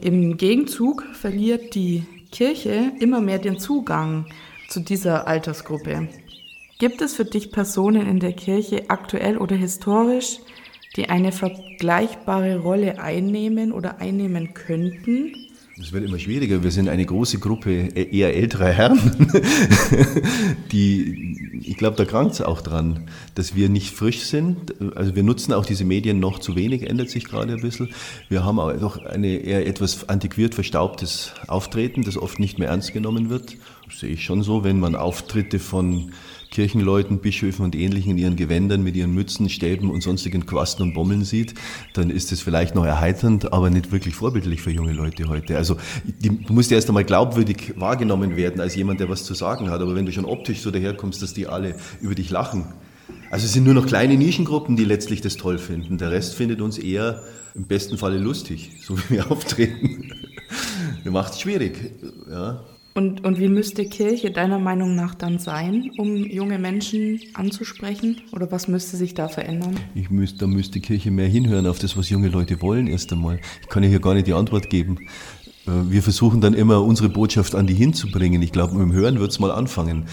Im Gegenzug verliert die Kirche immer mehr den Zugang zu dieser Altersgruppe. Gibt es für dich Personen in der Kirche aktuell oder historisch, die eine vergleichbare Rolle einnehmen oder einnehmen könnten? Es wird immer schwieriger. Wir sind eine große Gruppe e-, eher älterer Herren, die, ich glaube, da krankt es auch dran, dass wir nicht frisch sind. Also wir nutzen auch diese Medien noch zu wenig, ändert sich gerade ein bisschen. Wir haben auch doch eine eher etwas antiquiert verstaubtes Auftreten, das oft nicht mehr ernst genommen wird. Das sehe ich schon so, wenn man Auftritte von Kirchenleuten, Bischöfen und Ähnlichen in ihren Gewändern mit ihren Mützen, Stäben und sonstigen Quasten und Bommeln sieht, dann ist es vielleicht noch erheiternd, aber nicht wirklich vorbildlich für junge Leute heute. Also du musst ja erst einmal glaubwürdig wahrgenommen werden als jemand, der was zu sagen hat. Aber wenn du schon optisch so daherkommst, dass die alle über dich lachen, also es sind nur noch kleine Nischengruppen, die letztlich das toll finden. Der Rest findet uns eher im besten Falle lustig, so wie wir auftreten. Macht es schwierig. Ja. Und, und wie müsste Kirche deiner Meinung nach dann sein, um junge Menschen anzusprechen? Oder was müsste sich da verändern? Ich müsste, da müsste Kirche mehr hinhören auf das, was junge Leute wollen, erst einmal. Ich kann ja hier gar nicht die Antwort geben. Äh, wir versuchen dann immer, unsere Botschaft an die hinzubringen. Ich glaube, mit dem Hören wird es mal anfangen.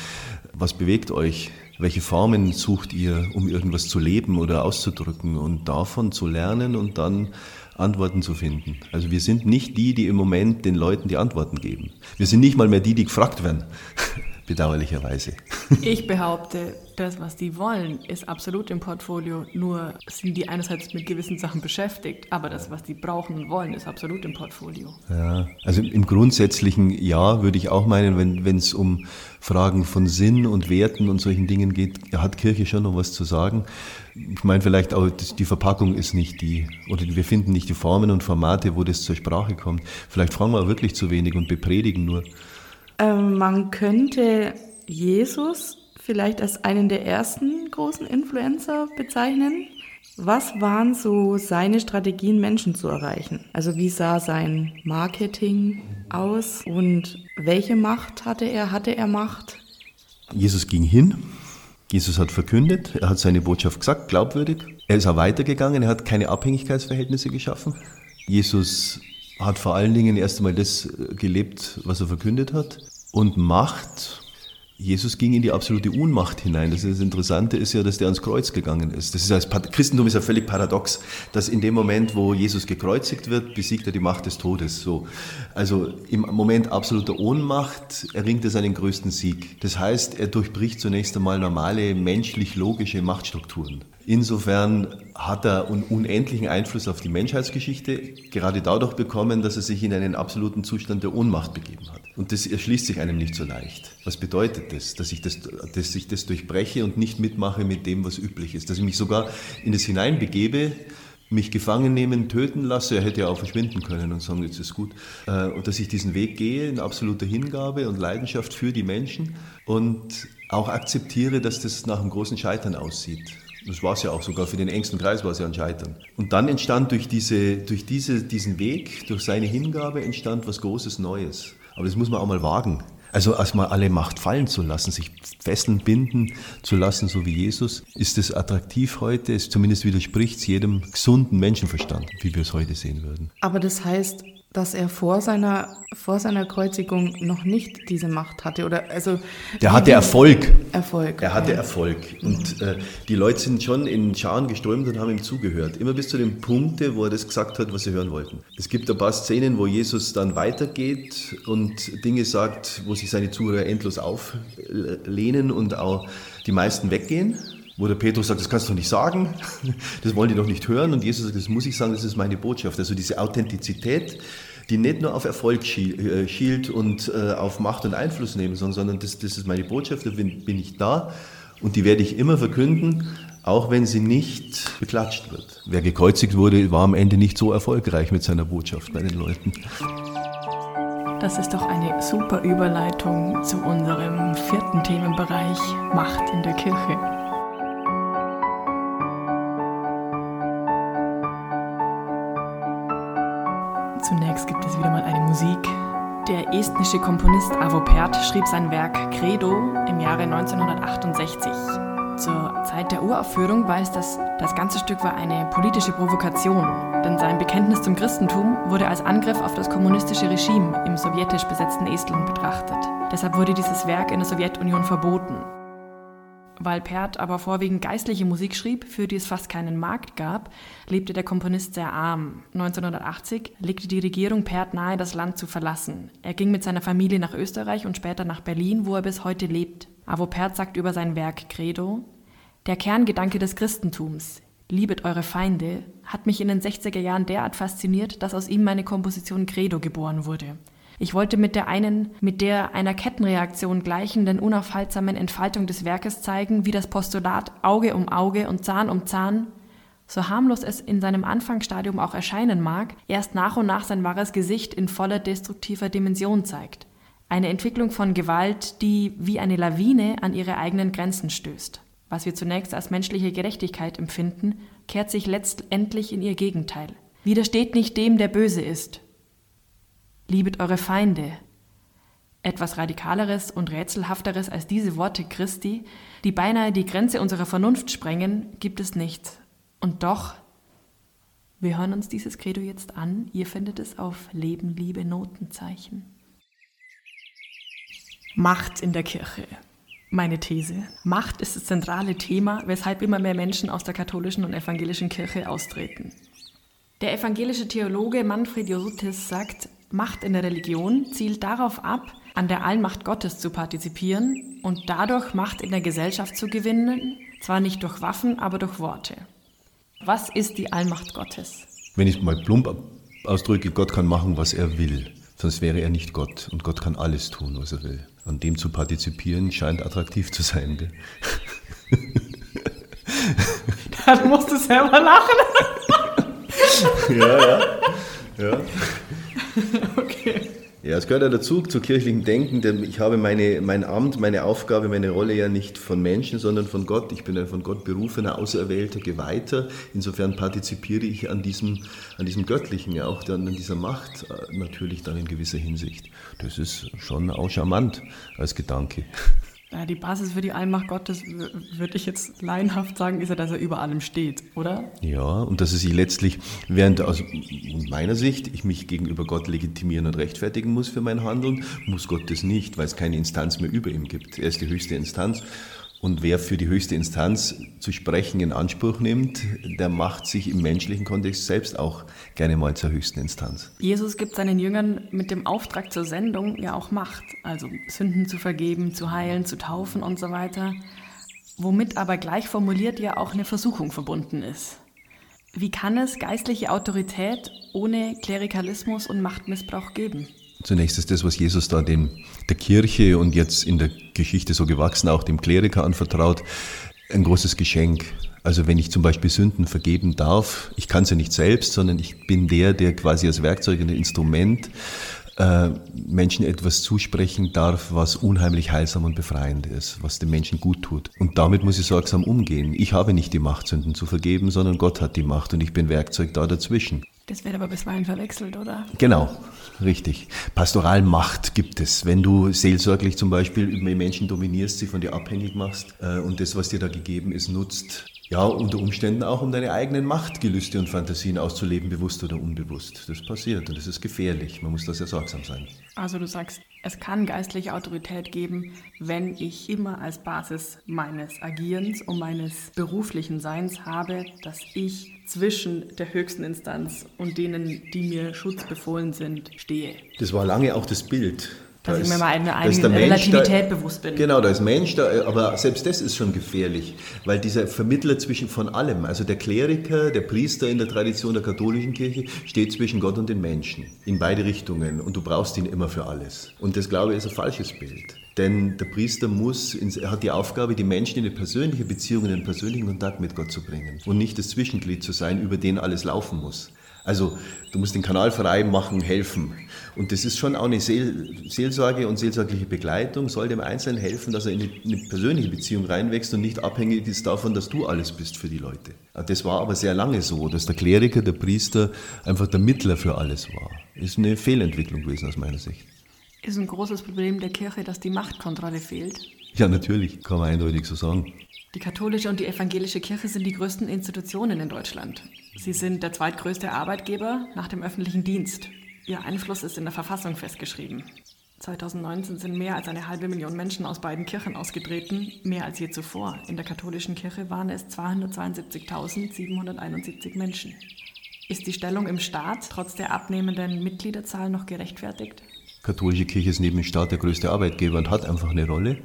Was bewegt euch? Welche Formen sucht ihr, um irgendwas zu leben oder auszudrücken und davon zu lernen und dann Antworten zu finden. Also wir sind nicht die, die im Moment den Leuten die Antworten geben. Wir sind nicht mal mehr die, die gefragt werden, bedauerlicherweise. Ich behaupte, das, was die wollen, ist absolut im Portfolio. Nur sind die einerseits mit gewissen Sachen beschäftigt, aber das, was die brauchen und wollen, ist absolut im Portfolio. Ja, also im grundsätzlichen Ja würde ich auch meinen, wenn es um Fragen von Sinn und Werten und solchen Dingen geht, hat Kirche schon noch was zu sagen. Ich meine vielleicht auch, die Verpackung ist nicht die, oder wir finden nicht die Formen und Formate, wo das zur Sprache kommt. Vielleicht fragen wir wirklich zu wenig und bepredigen nur. Ähm, man könnte Jesus vielleicht als einen der ersten großen Influencer bezeichnen. Was waren so seine Strategien, Menschen zu erreichen? Also wie sah sein Marketing aus und welche Macht hatte er? Hatte er Macht? Jesus ging hin, Jesus hat verkündet, er hat seine Botschaft gesagt, glaubwürdig. Er ist auch weitergegangen, er hat keine Abhängigkeitsverhältnisse geschaffen. Jesus hat vor allen Dingen erst einmal das gelebt, was er verkündet hat. Und Macht Jesus ging in die absolute Unmacht hinein. Das, das, Interessante ist ja, dass der ans Kreuz gegangen ist. Das ist als Christentum ist ja völlig paradox, dass in dem Moment, wo Jesus gekreuzigt wird, besiegt er die Macht des Todes. So, also im Moment absoluter Ohnmacht erringt er seinen größten Sieg. Das heißt, er durchbricht zunächst einmal normale menschlich logische Machtstrukturen. Insofern hat er einen unendlichen Einfluss auf die Menschheitsgeschichte gerade dadurch bekommen, dass er sich in einen absoluten Zustand der Ohnmacht begeben hat. Und das erschließt sich einem nicht so leicht. Was bedeutet das? Dass ich das, dass ich das durchbreche und nicht mitmache mit dem, was üblich ist. Dass ich mich sogar in das hineinbegebe, mich gefangen nehmen, töten lasse, er hätte ja auch verschwinden können und sagen, jetzt ist gut, äh, und dass ich diesen Weg gehe in absoluter Hingabe und Leidenschaft für die Menschen und auch akzeptiere, dass das nach einem großen Scheitern aussieht. Das war es ja auch, sogar für den engsten Kreis war es ja ein Scheitern. Und dann entstand durch, diese, durch diese, diesen Weg, durch seine Hingabe, entstand was Großes Neues. Aber das muss man auch mal wagen. Also erstmal alle Macht fallen zu lassen, sich fesseln, binden zu lassen, so wie Jesus. Ist es attraktiv heute? Es zumindest widerspricht es jedem gesunden Menschenverstand, wie wir es heute sehen würden. Aber das heißt, dass er vor seiner, vor seiner Kreuzigung noch nicht diese Macht hatte. Oder also der hatte Erfolg. Erfolg. Er hatte ja. Erfolg. Und äh, die Leute sind schon in Scharen geströmt und haben ihm zugehört. Immer bis zu dem Punkt, wo er das gesagt hat, was sie hören wollten. Es gibt ein paar Szenen, wo Jesus dann weitergeht und Dinge sagt, wo sich seine Zuhörer endlos auflehnen und auch die meisten weggehen wo der Petrus sagt, das kannst du doch nicht sagen, das wollen die doch nicht hören. Und Jesus sagt, das muss ich sagen, das ist meine Botschaft. Also diese Authentizität, die nicht nur auf Erfolg äh, schielt und äh, auf Macht und Einfluss nehmen, sondern das, das ist meine Botschaft, da bin, bin ich da und die werde ich immer verkünden, auch wenn sie nicht beklatscht wird. Wer gekreuzigt wurde, war am Ende nicht so erfolgreich mit seiner Botschaft bei den Leuten. Das ist doch eine super Überleitung zu unserem vierten Themenbereich Macht in der Kirche. Zunächst gibt es wieder mal eine Musik. Der estnische Komponist Avo Pärt schrieb sein Werk Credo im Jahre 1968. Zur Zeit der Uraufführung weiß das, das ganze Stück war eine politische Provokation, denn sein Bekenntnis zum Christentum wurde als Angriff auf das kommunistische Regime im sowjetisch besetzten Estland betrachtet. Deshalb wurde dieses Werk in der Sowjetunion verboten. Weil Perth aber vorwiegend geistliche Musik schrieb, für die es fast keinen Markt gab, lebte der Komponist sehr arm. 1980 legte die Regierung Perth nahe, das Land zu verlassen. Er ging mit seiner Familie nach Österreich und später nach Berlin, wo er bis heute lebt. Avo Perth sagt über sein Werk Credo, der Kerngedanke des Christentums, liebet eure Feinde, hat mich in den 60er Jahren derart fasziniert, dass aus ihm meine Komposition Credo geboren wurde. Ich wollte mit der einen, mit der einer Kettenreaktion gleichenden unaufhaltsamen Entfaltung des Werkes zeigen, wie das Postulat Auge um Auge und Zahn um Zahn, so harmlos es in seinem Anfangsstadium auch erscheinen mag, erst nach und nach sein wahres Gesicht in voller destruktiver Dimension zeigt. Eine Entwicklung von Gewalt, die wie eine Lawine an ihre eigenen Grenzen stößt. Was wir zunächst als menschliche Gerechtigkeit empfinden, kehrt sich letztendlich in ihr Gegenteil. Widersteht nicht dem, der böse ist, Liebet eure Feinde. Etwas Radikaleres und Rätselhafteres als diese Worte Christi, die beinahe die Grenze unserer Vernunft sprengen, gibt es nicht. Und doch, wir hören uns dieses Credo jetzt an. Ihr findet es auf Leben, Liebe, Notenzeichen. Macht in der Kirche. Meine These. Macht ist das zentrale Thema, weshalb immer mehr Menschen aus der katholischen und evangelischen Kirche austreten. Der evangelische Theologe Manfred Josutis sagt, Macht in der Religion zielt darauf ab, an der Allmacht Gottes zu partizipieren und dadurch Macht in der Gesellschaft zu gewinnen, zwar nicht durch Waffen, aber durch Worte. Was ist die Allmacht Gottes? Wenn ich es mal plump ausdrücke, Gott kann machen, was er will. Sonst wäre er nicht Gott. Und Gott kann alles tun, was er will. An dem zu partizipieren scheint attraktiv zu sein. Gell? Dann musst du selber lachen. ja, ja. Ja. okay. Ja, es gehört ja dazu, zu kirchlichem Denken, denn ich habe meine, mein Amt, meine Aufgabe, meine Rolle ja nicht von Menschen, sondern von Gott. Ich bin ein von Gott berufener, auserwählter, Geweihter. Insofern partizipiere ich an diesem, an diesem Göttlichen, ja auch dann an dieser Macht äh, natürlich dann in gewisser Hinsicht. Das ist schon auch charmant als Gedanke. Ja, die Basis für die Allmacht Gottes, würde ich jetzt laienhaft sagen, ist ja, dass er über allem steht, oder? Ja, und dass er sich letztlich, während aus meiner Sicht ich mich gegenüber Gott legitimieren und rechtfertigen muss für mein Handeln, muss Gott das nicht, weil es keine Instanz mehr über ihm gibt. Er ist die höchste Instanz und wer für die höchste Instanz zu sprechen in Anspruch nimmt, der macht sich im menschlichen Kontext selbst auch gerne mal zur höchsten Instanz. Jesus gibt seinen Jüngern mit dem Auftrag zur Sendung ja auch Macht, also Sünden zu vergeben, zu heilen, zu taufen und so weiter, womit aber gleich formuliert ja auch eine Versuchung verbunden ist. Wie kann es geistliche Autorität ohne Klerikalismus und Machtmissbrauch geben? Zunächst ist das, was Jesus da dem, der Kirche und jetzt in der Geschichte so gewachsen auch dem Kleriker anvertraut, ein großes Geschenk. Also wenn ich zum Beispiel Sünden vergeben darf, ich kann sie nicht selbst, sondern ich bin der, der quasi als Werkzeug und Instrument äh, Menschen etwas zusprechen darf, was unheimlich heilsam und befreiend ist, was dem Menschen gut tut. Und damit muss ich sorgsam umgehen. Ich habe nicht die Macht, Sünden zu vergeben, sondern Gott hat die Macht und ich bin Werkzeug da dazwischen. Das wird aber bisweilen verwechselt, oder? Genau, richtig. Pastoralmacht gibt es. Wenn du seelsorglich zum Beispiel über Menschen dominierst, sie von dir abhängig machst äh, und das, was dir da gegeben ist, nutzt, ja, unter Umständen auch, um deine eigenen Machtgelüste und Fantasien auszuleben, bewusst oder unbewusst. Das passiert und das ist gefährlich. Man muss da sehr sorgsam sein. Also du sagst, es kann geistliche Autorität geben, wenn ich immer als Basis meines Agierens und meines beruflichen Seins habe, dass ich zwischen der höchsten Instanz und denen, die mir schutzbefohlen sind, stehe. Das war lange auch das Bild dass da ich mir mal eine eigene Relativität da, bewusst bin. Genau, da ist Mensch da, aber selbst das ist schon gefährlich, weil dieser Vermittler zwischen von allem, also der Kleriker, der Priester in der Tradition der katholischen Kirche, steht zwischen Gott und den Menschen in beide Richtungen und du brauchst ihn immer für alles. Und das glaube ich ist ein falsches Bild. Denn der Priester muss, er hat die Aufgabe, die Menschen in eine persönliche Beziehung, in einen persönlichen Kontakt mit Gott zu bringen und nicht das Zwischenglied zu sein, über den alles laufen muss. Also du musst den Kanal frei machen, helfen. Und das ist schon auch eine Seel Seelsorge und seelsorgliche Begleitung, soll dem Einzelnen helfen, dass er in eine persönliche Beziehung reinwächst und nicht abhängig ist davon, dass du alles bist für die Leute. Das war aber sehr lange so, dass der Kleriker, der Priester einfach der Mittler für alles war. Ist eine Fehlentwicklung gewesen aus meiner Sicht. Ist ein großes Problem der Kirche, dass die Machtkontrolle fehlt? Ja, natürlich, kann man eindeutig so sagen. Die katholische und die evangelische Kirche sind die größten Institutionen in Deutschland. Sie sind der zweitgrößte Arbeitgeber nach dem öffentlichen Dienst. Ihr Einfluss ist in der Verfassung festgeschrieben. 2019 sind mehr als eine halbe Million Menschen aus beiden Kirchen ausgetreten, mehr als je zuvor. In der katholischen Kirche waren es 272.771 Menschen. Ist die Stellung im Staat trotz der abnehmenden Mitgliederzahl noch gerechtfertigt? Katholische Kirche ist neben dem Staat der größte Arbeitgeber und hat einfach eine Rolle.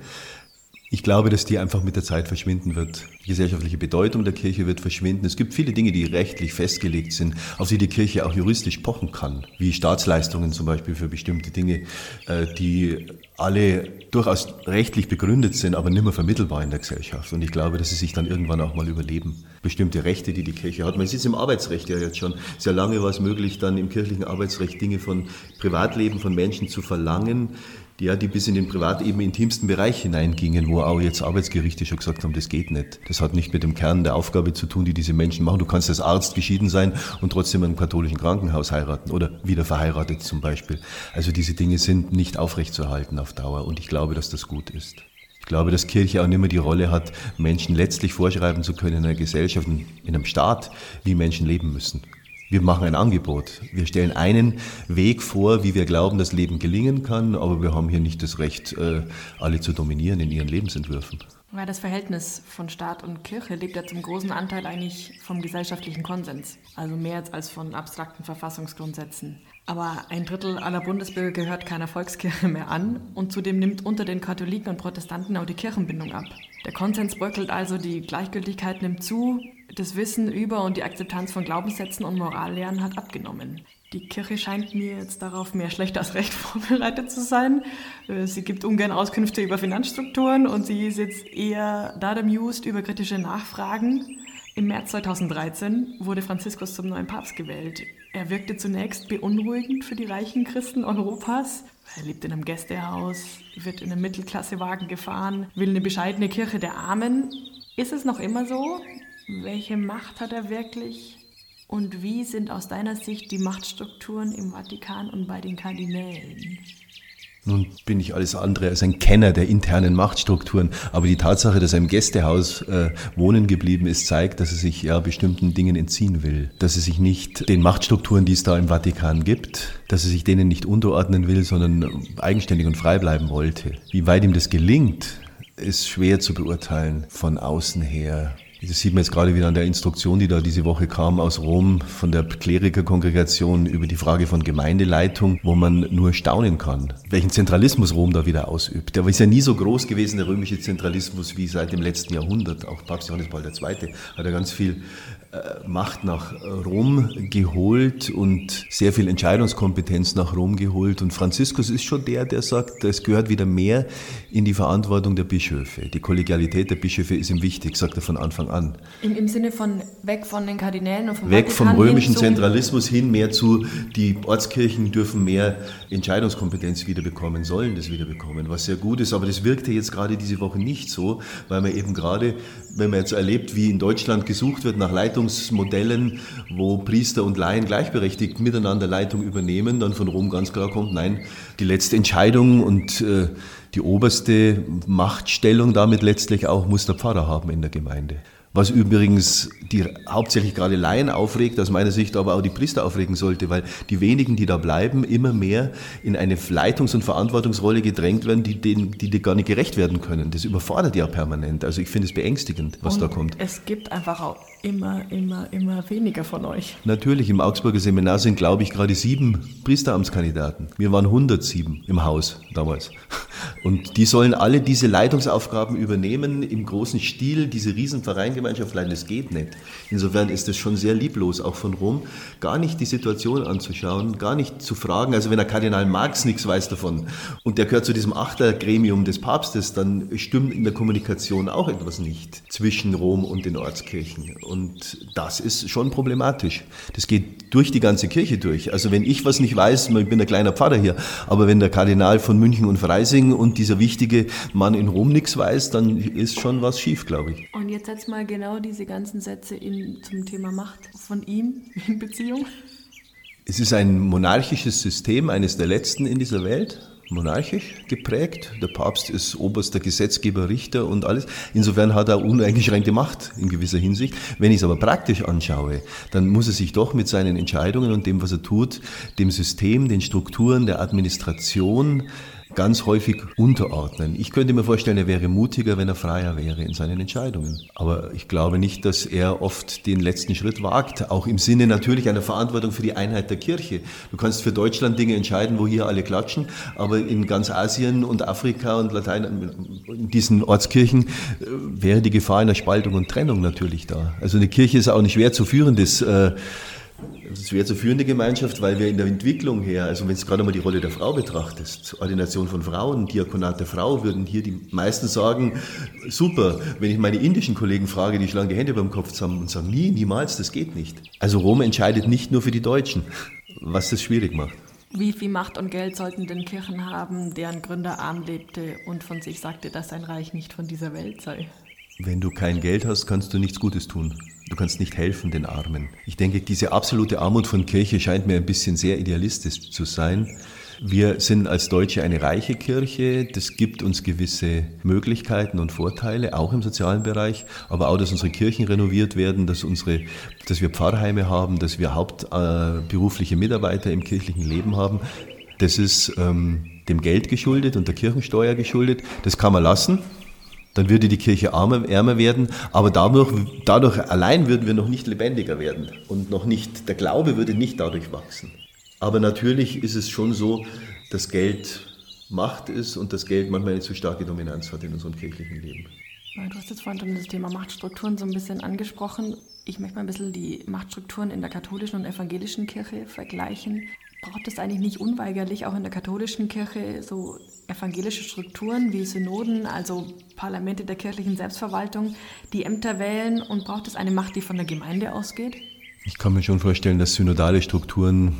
Ich glaube, dass die einfach mit der Zeit verschwinden wird. Die gesellschaftliche Bedeutung der Kirche wird verschwinden. Es gibt viele Dinge, die rechtlich festgelegt sind, auf die die Kirche auch juristisch pochen kann, wie Staatsleistungen zum Beispiel für bestimmte Dinge, äh, die alle durchaus rechtlich begründet sind, aber nicht mehr vermittelbar in der Gesellschaft. Und ich glaube, dass sie sich dann irgendwann auch mal überleben. Bestimmte Rechte, die die Kirche hat. Man sieht es im Arbeitsrecht ja jetzt schon. Sehr lange war es möglich, dann im kirchlichen Arbeitsrecht Dinge von Privatleben von Menschen zu verlangen, ja, die bis in den privat eben intimsten Bereich hineingingen, wo auch jetzt Arbeitsgerichte schon gesagt haben, das geht nicht. Das hat nicht mit dem Kern der Aufgabe zu tun, die diese Menschen machen. Du kannst als Arzt geschieden sein und trotzdem in einem katholischen Krankenhaus heiraten oder wieder verheiratet zum Beispiel. Also diese Dinge sind nicht aufrechtzuerhalten auf Dauer und ich glaube, dass das gut ist. Ich glaube, dass Kirche auch nicht mehr die Rolle hat, Menschen letztlich vorschreiben zu können in einer Gesellschaft, in einem Staat, wie Menschen leben müssen. Wir machen ein Angebot. Wir stellen einen Weg vor, wie wir glauben, dass Leben gelingen kann, aber wir haben hier nicht das Recht, äh, alle zu dominieren in ihren Lebensentwürfen. Ja, das Verhältnis von Staat und Kirche lebt ja zum großen Anteil eigentlich vom gesellschaftlichen Konsens, also mehr als von abstrakten Verfassungsgrundsätzen. Aber ein Drittel aller Bundesbürger gehört keiner Volkskirche mehr an und zudem nimmt unter den Katholiken und Protestanten auch die Kirchenbindung ab. Der Konsens bröckelt also, die Gleichgültigkeit nimmt zu, das Wissen über und die Akzeptanz von Glaubenssätzen und Morallehren hat abgenommen. Die Kirche scheint mir jetzt darauf mehr schlecht als recht vorbereitet zu sein. Äh, sie gibt ungern Auskünfte über Finanzstrukturen und sie ist jetzt eher da über kritische Nachfragen. Im März 2013 wurde Franziskus zum neuen Papst gewählt. Er wirkte zunächst beunruhigend für die reichen Christen Europas. Er lebt in einem Gästehaus, wird in einem Mittelklassewagen gefahren, will eine bescheidene Kirche der Armen. Ist es noch immer so? Welche Macht hat er wirklich? Und wie sind aus deiner Sicht die Machtstrukturen im Vatikan und bei den Kardinälen? Nun bin ich alles andere als ein Kenner der internen Machtstrukturen, aber die Tatsache, dass er im Gästehaus äh, wohnen geblieben ist, zeigt, dass er sich ja bestimmten Dingen entziehen will, dass er sich nicht den Machtstrukturen, die es da im Vatikan gibt, dass er sich denen nicht unterordnen will, sondern eigenständig und frei bleiben wollte. Wie weit ihm das gelingt, ist schwer zu beurteilen von außen her. Das sieht man jetzt gerade wieder an der Instruktion, die da diese Woche kam aus Rom von der Klerikerkongregation über die Frage von Gemeindeleitung, wo man nur staunen kann, welchen Zentralismus Rom da wieder ausübt. Der ist ja nie so groß gewesen, der römische Zentralismus, wie seit dem letzten Jahrhundert. Auch Papst Johannes Paul II. hat ja ganz viel Macht nach Rom geholt und sehr viel Entscheidungskompetenz nach Rom geholt. Und Franziskus ist schon der, der sagt, es gehört wieder mehr in die Verantwortung der Bischöfe. Die Kollegialität der Bischöfe ist ihm wichtig, sagt er von Anfang an. Im, im Sinne von weg von den Kardinälen und vom Weg Vatikan vom römischen Zentralismus hin mehr zu, die Ortskirchen dürfen mehr Entscheidungskompetenz wieder bekommen, sollen das wieder bekommen, was sehr gut ist. Aber das wirkte jetzt gerade diese Woche nicht so, weil man eben gerade, wenn man jetzt erlebt, wie in Deutschland gesucht wird nach Leitung, Leitungsmodellen, wo Priester und Laien gleichberechtigt miteinander Leitung übernehmen, dann von Rom ganz klar kommt, nein, die letzte Entscheidung und äh, die oberste Machtstellung damit letztlich auch muss der Pfarrer haben in der Gemeinde. Was übrigens die hauptsächlich gerade Laien aufregt, aus meiner Sicht aber auch die Priester aufregen sollte, weil die wenigen, die da bleiben, immer mehr in eine Leitungs- und Verantwortungsrolle gedrängt werden, die denen die, die gar nicht gerecht werden können. Das überfordert ja permanent. Also ich finde es beängstigend, was und da kommt. Es gibt einfach auch immer, immer, immer weniger von euch. Natürlich, im Augsburger Seminar sind, glaube ich, gerade sieben Priesteramtskandidaten. Wir waren 107 im Haus damals. Und die sollen alle diese Leitungsaufgaben übernehmen, im großen Stil, diese Riesenvereingemeinschaft leiten. Das geht nicht. Insofern ist es schon sehr lieblos, auch von Rom, gar nicht die Situation anzuschauen, gar nicht zu fragen. Also wenn der Kardinal Marx nichts weiß davon und der gehört zu diesem Achtergremium des Papstes, dann stimmt in der Kommunikation auch etwas nicht zwischen Rom und den Ortskirchen. Und das ist schon problematisch. Das geht durch die ganze Kirche durch. Also wenn ich was nicht weiß, ich bin ein kleiner Pfarrer hier, aber wenn der Kardinal von München und Freising und dieser wichtige Mann in Rom nichts weiß, dann ist schon was schief, glaube ich. Und jetzt setz mal genau diese ganzen Sätze in, zum Thema Macht von ihm in Beziehung. Es ist ein monarchisches System, eines der letzten in dieser Welt monarchisch geprägt. Der Papst ist oberster Gesetzgeber, Richter und alles. Insofern hat er uneingeschränkte Macht in gewisser Hinsicht. Wenn ich es aber praktisch anschaue, dann muss er sich doch mit seinen Entscheidungen und dem, was er tut, dem System, den Strukturen der Administration ganz häufig unterordnen. Ich könnte mir vorstellen, er wäre mutiger, wenn er freier wäre in seinen Entscheidungen. Aber ich glaube nicht, dass er oft den letzten Schritt wagt, auch im Sinne natürlich einer Verantwortung für die Einheit der Kirche. Du kannst für Deutschland Dinge entscheiden, wo hier alle klatschen, aber in ganz Asien und Afrika und Latein, in diesen Ortskirchen äh, wäre die Gefahr einer Spaltung und Trennung natürlich da. Also eine Kirche ist auch nicht schwer zu führen, das äh, wäre zu führende Gemeinschaft, weil wir in der Entwicklung her, also wenn du gerade mal die Rolle der Frau betrachtest, Ordination von Frauen, Diakonat der Frau, würden hier die meisten sagen, super, wenn ich meine indischen Kollegen frage, die schlagen die Hände beim Kopf zusammen und sagen, nie, niemals, das geht nicht. Also Rom entscheidet nicht nur für die Deutschen, was das schwierig macht. Wie viel Macht und Geld sollten denn Kirchen haben, deren Gründer arm lebte und von sich sagte, dass sein Reich nicht von dieser Welt sei? Wenn du kein Geld hast, kannst du nichts Gutes tun. Du kannst nicht helfen den Armen. Ich denke, diese absolute Armut von Kirche scheint mir ein bisschen sehr idealistisch zu sein. Wir sind als Deutsche eine reiche Kirche. Das gibt uns gewisse Möglichkeiten und Vorteile, auch im sozialen Bereich, aber auch, dass unsere Kirchen renoviert werden, dass, unsere, dass wir Pfarrheime haben, dass wir hauptberufliche äh, Mitarbeiter im kirchlichen Leben haben. Das ist ähm, dem Geld geschuldet und der Kirchensteuer geschuldet. Das kann man lassen dann würde die Kirche armer, ärmer werden, aber dadurch, dadurch allein würden wir noch nicht lebendiger werden und noch nicht, der Glaube würde nicht dadurch wachsen. Aber natürlich ist es schon so, dass Geld Macht ist und das Geld manchmal eine zu starke Dominanz hat in unserem kirchlichen Leben. Du hast jetzt vorhin schon das Thema Machtstrukturen so ein bisschen angesprochen. Ich möchte mal ein bisschen die Machtstrukturen in der katholischen und evangelischen Kirche vergleichen. Braucht es eigentlich nicht unweigerlich auch in der katholischen Kirche so evangelische Strukturen wie Synoden, also Parlamente der kirchlichen Selbstverwaltung, die Ämter wählen und braucht es eine Macht, die von der Gemeinde ausgeht? Ich kann mir schon vorstellen, dass synodale Strukturen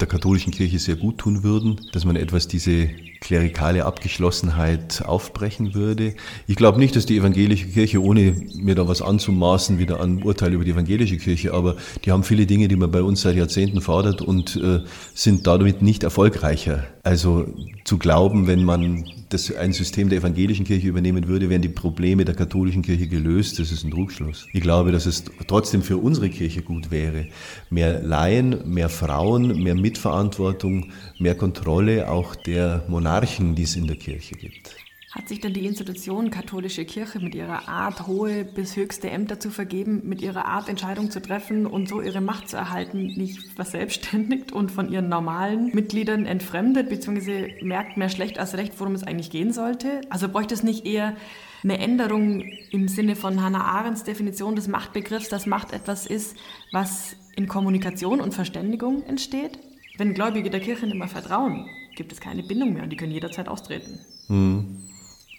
der katholischen Kirche sehr gut tun würden, dass man etwas diese klerikale Abgeschlossenheit aufbrechen würde. Ich glaube nicht, dass die evangelische Kirche, ohne mir da was anzumaßen, wieder ein Urteil über die evangelische Kirche, aber die haben viele Dinge, die man bei uns seit Jahrzehnten fordert und äh, sind damit nicht erfolgreicher. Also zu glauben, wenn man das ein System der evangelischen Kirche übernehmen würde, wären die Probleme der katholischen Kirche gelöst. Das ist ein Trugschluss. Ich glaube, dass es trotzdem für unsere Kirche gut wäre. Mehr Laien, mehr Frauen, mehr Mitverantwortung, mehr Kontrolle auch der Monarchen, die es in der Kirche gibt. Hat sich denn die Institution katholische Kirche mit ihrer Art, hohe bis höchste Ämter zu vergeben, mit ihrer Art, Entscheidungen zu treffen und so ihre Macht zu erhalten, nicht verselbstständigt und von ihren normalen Mitgliedern entfremdet, beziehungsweise merkt mehr schlecht als recht, worum es eigentlich gehen sollte? Also bräuchte es nicht eher eine Änderung im Sinne von Hannah Arendts Definition des Machtbegriffs, dass Macht etwas ist, was in Kommunikation und Verständigung entsteht? Wenn Gläubige der Kirche nicht mehr vertrauen, gibt es keine Bindung mehr und die können jederzeit austreten. Hm.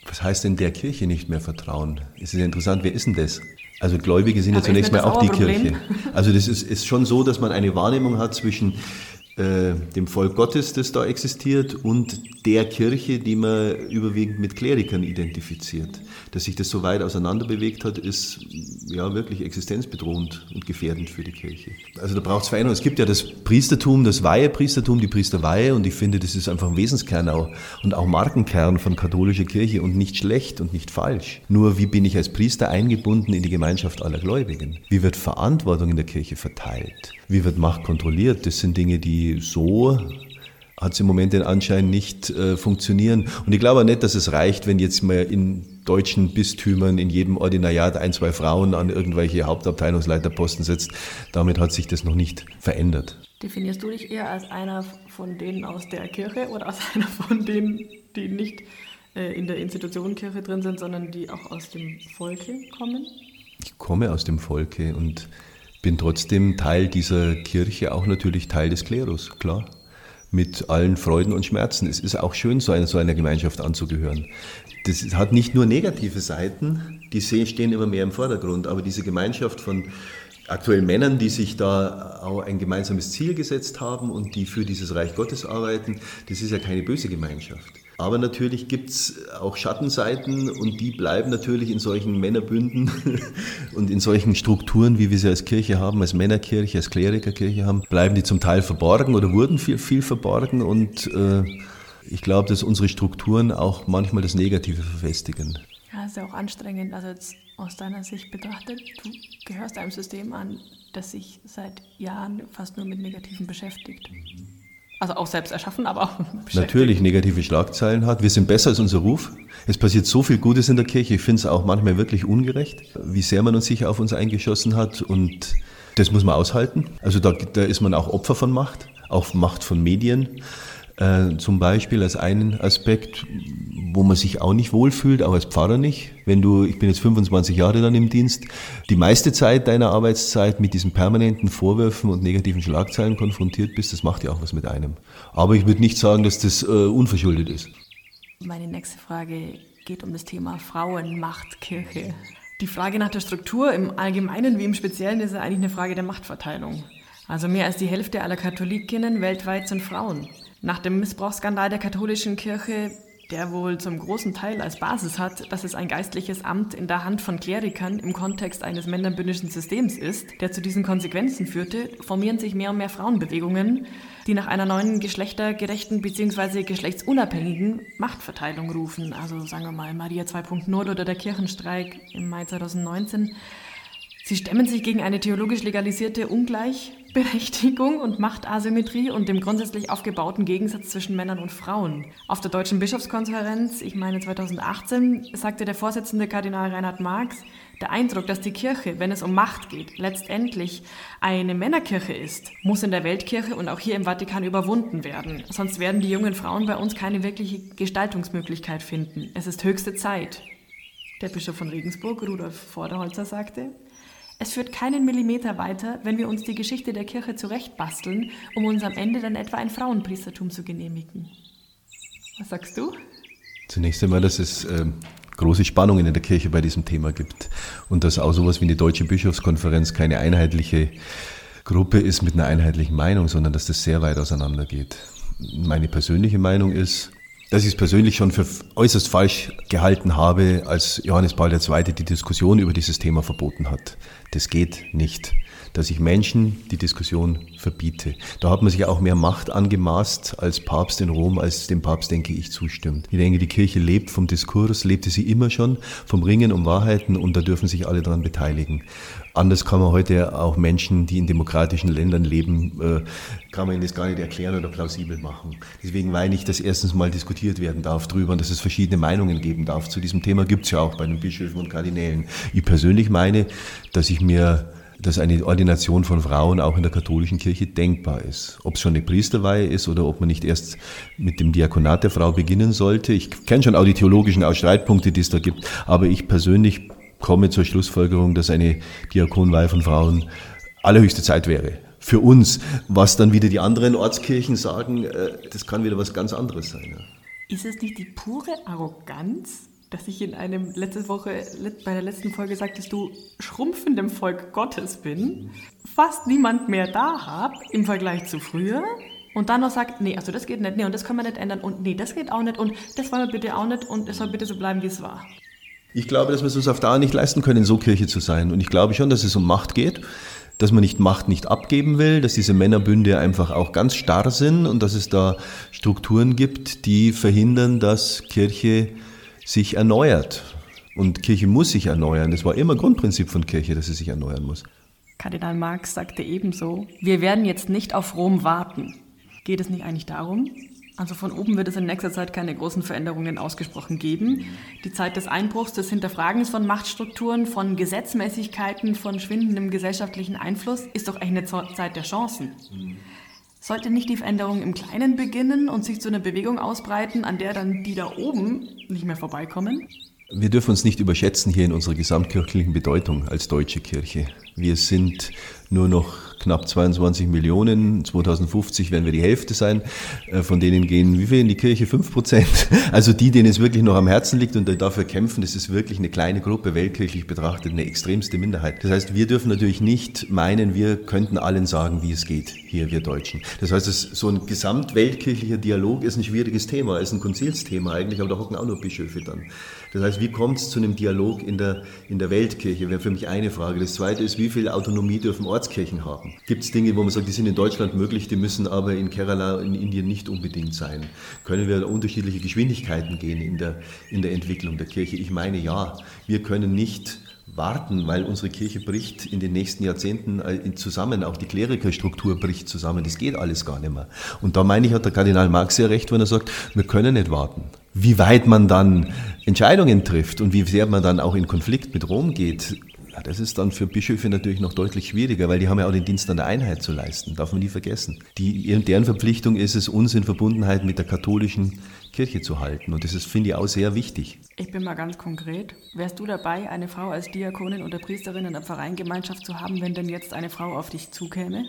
Was heißt denn der Kirche nicht mehr vertrauen? Es ist ja interessant, wer ist denn das? Also Gläubige sind ja, zunächst mal auch die Kirche. Also das ist, ist schon so, dass man eine Wahrnehmung hat zwischen äh, dem Volk Gottes, das da existiert, und der Kirche, die man überwiegend mit Klerikern identifiziert. Dass sich das so weit auseinander bewegt hat, ist ja wirklich existenzbedrohend und gefährdend für die Kirche. Also da braucht es Veränderung. Es gibt ja das Priestertum, das Weihepriestertum, die Priesterweihe, und ich finde, das ist einfach ein Wesenskern auch und auch Markenkern von katholischer Kirche und nicht schlecht und nicht falsch. Nur wie bin ich als Priester eingebunden in die Gemeinschaft aller Gläubigen? Wie wird Verantwortung in der Kirche verteilt? Wie wird Macht kontrolliert? Das sind Dinge, die so hat es im Moment den Anschein nicht äh, funktionieren. Und ich glaube nicht, dass es reicht, wenn jetzt mal in deutschen Bistümern in jedem Ordinariat ein, zwei Frauen an irgendwelche Hauptabteilungsleiterposten setzt. Damit hat sich das noch nicht verändert. Definierst du dich eher als einer von denen aus der Kirche oder als einer von denen, die nicht äh, in der Institution Kirche drin sind, sondern die auch aus dem Volke kommen? Ich komme aus dem Volke und bin trotzdem Teil dieser Kirche, auch natürlich Teil des Klerus, klar. Mit allen Freuden und Schmerzen. Es ist auch schön, so einer, so einer Gemeinschaft anzugehören. Das hat nicht nur negative Seiten, die stehen immer mehr im Vordergrund, aber diese Gemeinschaft von aktuellen Männern, die sich da auch ein gemeinsames Ziel gesetzt haben und die für dieses Reich Gottes arbeiten, das ist ja keine böse Gemeinschaft. Aber natürlich gibt es auch Schattenseiten und die bleiben natürlich in solchen Männerbünden und in solchen Strukturen, wie wir sie als Kirche haben, als Männerkirche, als Klerikerkirche haben, bleiben die zum Teil verborgen oder wurden viel, viel verborgen und äh, ich glaube, dass unsere Strukturen auch manchmal das Negative verfestigen. Ja, ist ja auch anstrengend. Also jetzt aus deiner Sicht betrachtet, du gehörst einem System an, das sich seit Jahren fast nur mit Negativen beschäftigt. Mhm. Also auch selbst erschaffen, aber auch Natürlich negative Schlagzeilen hat. Wir sind besser als unser Ruf. Es passiert so viel Gutes in der Kirche. Ich finde es auch manchmal wirklich ungerecht, wie sehr man uns sicher auf uns eingeschossen hat. Und das muss man aushalten. Also da, da ist man auch Opfer von Macht, auch Macht von Medien. Äh, zum Beispiel als einen Aspekt, wo man sich auch nicht wohlfühlt, auch als Pfarrer nicht. Wenn du, ich bin jetzt 25 Jahre dann im Dienst, die meiste Zeit deiner Arbeitszeit mit diesen permanenten Vorwürfen und negativen Schlagzeilen konfrontiert bist, das macht ja auch was mit einem. Aber ich würde nicht sagen, dass das äh, unverschuldet ist. Meine nächste Frage geht um das Thema Frauenmachtkirche. Die Frage nach der Struktur im Allgemeinen wie im Speziellen ist eigentlich eine Frage der Machtverteilung. Also mehr als die Hälfte aller Katholikinnen weltweit sind Frauen. Nach dem Missbrauchsskandal der katholischen Kirche, der wohl zum großen Teil als Basis hat, dass es ein geistliches Amt in der Hand von Klerikern im Kontext eines männerbündischen Systems ist, der zu diesen Konsequenzen führte, formieren sich mehr und mehr Frauenbewegungen, die nach einer neuen geschlechtergerechten bzw. geschlechtsunabhängigen Machtverteilung rufen. Also sagen wir mal Maria 2.0 oder der Kirchenstreik im Mai 2019 Sie stemmen sich gegen eine theologisch legalisierte Ungleichberechtigung und Machtasymmetrie und dem grundsätzlich aufgebauten Gegensatz zwischen Männern und Frauen. Auf der Deutschen Bischofskonferenz, ich meine 2018, sagte der Vorsitzende Kardinal Reinhard Marx, der Eindruck, dass die Kirche, wenn es um Macht geht, letztendlich eine Männerkirche ist, muss in der Weltkirche und auch hier im Vatikan überwunden werden. Sonst werden die jungen Frauen bei uns keine wirkliche Gestaltungsmöglichkeit finden. Es ist höchste Zeit. Der Bischof von Regensburg, Rudolf Vorderholzer, sagte, es führt keinen Millimeter weiter, wenn wir uns die Geschichte der Kirche zurechtbasteln, um uns am Ende dann etwa ein Frauenpriestertum zu genehmigen. Was sagst du? Zunächst einmal, dass es äh, große Spannungen in der Kirche bei diesem Thema gibt und dass auch sowas wie eine deutsche Bischofskonferenz keine einheitliche Gruppe ist mit einer einheitlichen Meinung, sondern dass das sehr weit auseinander geht. Meine persönliche Meinung ist, dass ich es persönlich schon für äußerst falsch gehalten habe, als Johannes Paul II. die Diskussion über dieses Thema verboten hat. Das geht nicht dass ich Menschen die Diskussion verbiete. Da hat man sich auch mehr Macht angemaßt als Papst in Rom, als dem Papst, denke ich, zustimmt. Ich denke, die Kirche lebt vom Diskurs, lebte sie immer schon, vom Ringen um Wahrheiten und da dürfen sich alle daran beteiligen. Anders kann man heute auch Menschen, die in demokratischen Ländern leben, äh, kann man ihnen das gar nicht erklären oder plausibel machen. Deswegen meine ich, dass erstens mal diskutiert werden darf drüber und dass es verschiedene Meinungen geben darf. Zu diesem Thema gibt es ja auch bei den Bischöfen und Kardinälen. Ich persönlich meine, dass ich mir dass eine Ordination von Frauen auch in der katholischen Kirche denkbar ist. Ob es schon eine Priesterweihe ist oder ob man nicht erst mit dem Diakonat der Frau beginnen sollte. Ich kenne schon auch die theologischen Streitpunkte, die es da gibt, aber ich persönlich komme zur Schlussfolgerung, dass eine Diakonweihe von Frauen allerhöchste Zeit wäre. Für uns, was dann wieder die anderen Ortskirchen sagen, äh, das kann wieder was ganz anderes sein. Ist es nicht die pure Arroganz dass ich in einem letzte Woche bei der letzten Folge sagtest du schrumpfendem Volk Gottes bin, fast niemand mehr da habe im Vergleich zu früher und dann noch sagt, nee, also das geht nicht, nee, und das können wir nicht ändern und nee, das geht auch nicht und das wollen wir bitte auch nicht und es soll bitte so bleiben, wie es war. Ich glaube, dass wir es uns auf Dauer nicht leisten können, so Kirche zu sein. Und ich glaube schon, dass es um Macht geht, dass man nicht Macht nicht abgeben will, dass diese Männerbünde einfach auch ganz starr sind und dass es da Strukturen gibt, die verhindern, dass Kirche sich erneuert. Und Kirche muss sich erneuern. Das war immer Grundprinzip von Kirche, dass sie sich erneuern muss. Kardinal Marx sagte ebenso, wir werden jetzt nicht auf Rom warten. Geht es nicht eigentlich darum? Also von oben wird es in nächster Zeit keine großen Veränderungen ausgesprochen geben. Die Zeit des Einbruchs, des Hinterfragens von Machtstrukturen, von Gesetzmäßigkeiten, von schwindendem gesellschaftlichen Einfluss ist doch eigentlich eine Zeit der Chancen. Sollte nicht die Veränderung im Kleinen beginnen und sich zu einer Bewegung ausbreiten, an der dann die da oben nicht mehr vorbeikommen? Wir dürfen uns nicht überschätzen hier in unserer gesamtkirchlichen Bedeutung als deutsche Kirche. Wir sind nur noch knapp 22 Millionen. 2050 werden wir die Hälfte sein. Äh, von denen gehen wie viel in die Kirche? 5 Prozent. Also die, denen es wirklich noch am Herzen liegt und dafür kämpfen, das ist wirklich eine kleine Gruppe, weltkirchlich betrachtet, eine extremste Minderheit. Das heißt, wir dürfen natürlich nicht meinen, wir könnten allen sagen, wie es geht, hier wir Deutschen. Das heißt, so ein gesamtweltkirchlicher Dialog ist ein schwieriges Thema, ist ein Konzilsthema eigentlich, aber da hocken auch nur Bischöfe dann. Das heißt, wie kommt es zu einem Dialog in der, in der Weltkirche? Wäre für mich eine Frage. Das zweite ist, wie viel Autonomie dürfen Ortskirchen haben? Gibt es Dinge, wo man sagt, die sind in Deutschland möglich, die müssen aber in Kerala, in Indien nicht unbedingt sein? Können wir unterschiedliche Geschwindigkeiten gehen in der, in der Entwicklung der Kirche? Ich meine ja, wir können nicht warten, weil unsere Kirche bricht in den nächsten Jahrzehnten äh, zusammen, auch die Klerikerstruktur bricht zusammen, das geht alles gar nicht mehr. Und da meine ich, hat der Kardinal Marx sehr recht, wenn er sagt, wir können nicht warten. Wie weit man dann Entscheidungen trifft und wie sehr man dann auch in Konflikt mit Rom geht, das ist dann für Bischöfe natürlich noch deutlich schwieriger, weil die haben ja auch den Dienst an der Einheit zu leisten, darf man nie vergessen. Die, deren Verpflichtung ist es, uns in Verbundenheit mit der katholischen Kirche zu halten. Und das ist, finde ich, auch sehr wichtig. Ich bin mal ganz konkret. Wärst du dabei, eine Frau als Diakonin oder Priesterin in der Pfarreingemeinschaft zu haben, wenn denn jetzt eine Frau auf dich zukäme?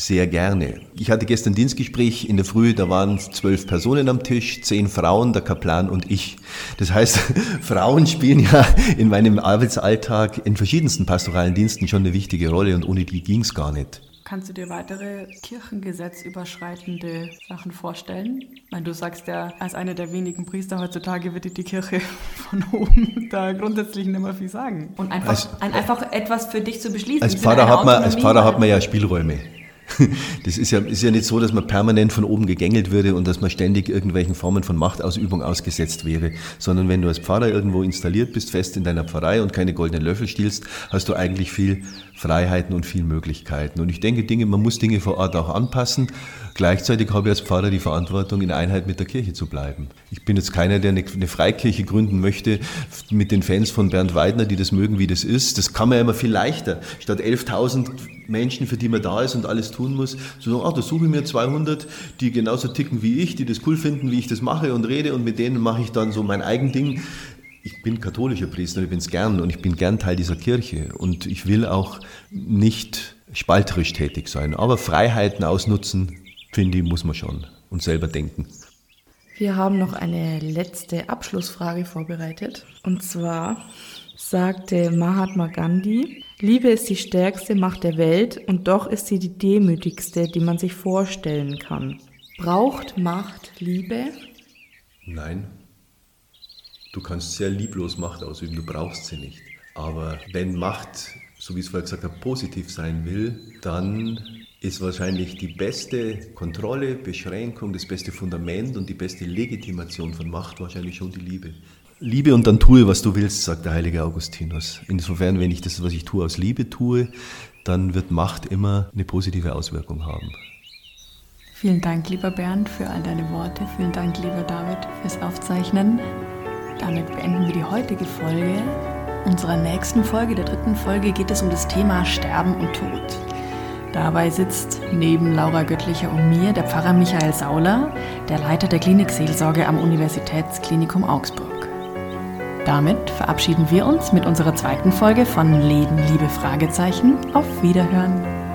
Sehr gerne. Ich hatte gestern Dienstgespräch in der Früh, da waren zwölf Personen am Tisch, zehn Frauen, der Kaplan und ich. Das heißt, Frauen spielen ja in meinem Arbeitsalltag in verschiedensten pastoralen Diensten schon eine wichtige Rolle und ohne die ging es gar nicht. Kannst du dir weitere kirchengesetzüberschreitende Sachen vorstellen? Ich meine, du sagst ja, als einer der wenigen Priester heutzutage wird die Kirche von oben da grundsätzlich nicht mehr viel sagen. Und einfach, als, ein, einfach etwas für dich zu beschließen. Als Pfarrer, hat man, als Pfarrer hat man ja Spielräume. Das ist ja, ist ja nicht so, dass man permanent von oben gegängelt würde und dass man ständig irgendwelchen Formen von Machtausübung ausgesetzt wäre, sondern wenn du als Pfarrer irgendwo installiert bist, fest in deiner Pfarrei und keine goldenen Löffel stiehlst, hast du eigentlich viel Freiheiten und viel Möglichkeiten. Und ich denke, Dinge, man muss Dinge vor Ort auch anpassen. Gleichzeitig habe ich als Pfarrer die Verantwortung, in Einheit mit der Kirche zu bleiben. Ich bin jetzt keiner, der eine, Freikirche gründen möchte mit den Fans von Bernd Weidner, die das mögen, wie das ist. Das kann man ja immer viel leichter. Statt 11.000 Menschen, für die man da ist und alles tun muss, zu sagen, ach, da suche ich mir 200, die genauso ticken wie ich, die das cool finden, wie ich das mache und rede und mit denen mache ich dann so mein eigen Ding ich bin katholischer Priester, ich bin es gern und ich bin gern Teil dieser Kirche und ich will auch nicht spalterisch tätig sein, aber Freiheiten ausnutzen, finde ich, muss man schon und selber denken. Wir haben noch eine letzte Abschlussfrage vorbereitet und zwar sagte Mahatma Gandhi, Liebe ist die stärkste Macht der Welt und doch ist sie die demütigste, die man sich vorstellen kann. Braucht Macht Liebe? Nein. Du kannst sehr lieblos Macht ausüben, du brauchst sie nicht. Aber wenn Macht, so wie es vorher gesagt habe, positiv sein will, dann ist wahrscheinlich die beste Kontrolle, Beschränkung, das beste Fundament und die beste Legitimation von Macht wahrscheinlich schon die Liebe. Liebe und dann tue, was du willst, sagt der heilige Augustinus. Insofern, wenn ich das, was ich tue, aus Liebe tue, dann wird Macht immer eine positive Auswirkung haben. Vielen Dank, lieber Bernd, für all deine Worte. Vielen Dank, lieber David, fürs Aufzeichnen. Damit beenden wir die heutige Folge. Unserer nächsten Folge, der dritten Folge, geht es um das Thema Sterben und Tod. Dabei sitzt neben Laura Göttlicher und mir der Pfarrer Michael Sauler, der Leiter der Klinikseelsorge am Universitätsklinikum Augsburg. Damit verabschieden wir uns mit unserer zweiten Folge von Leben, Liebe, Fragezeichen. Auf Wiederhören.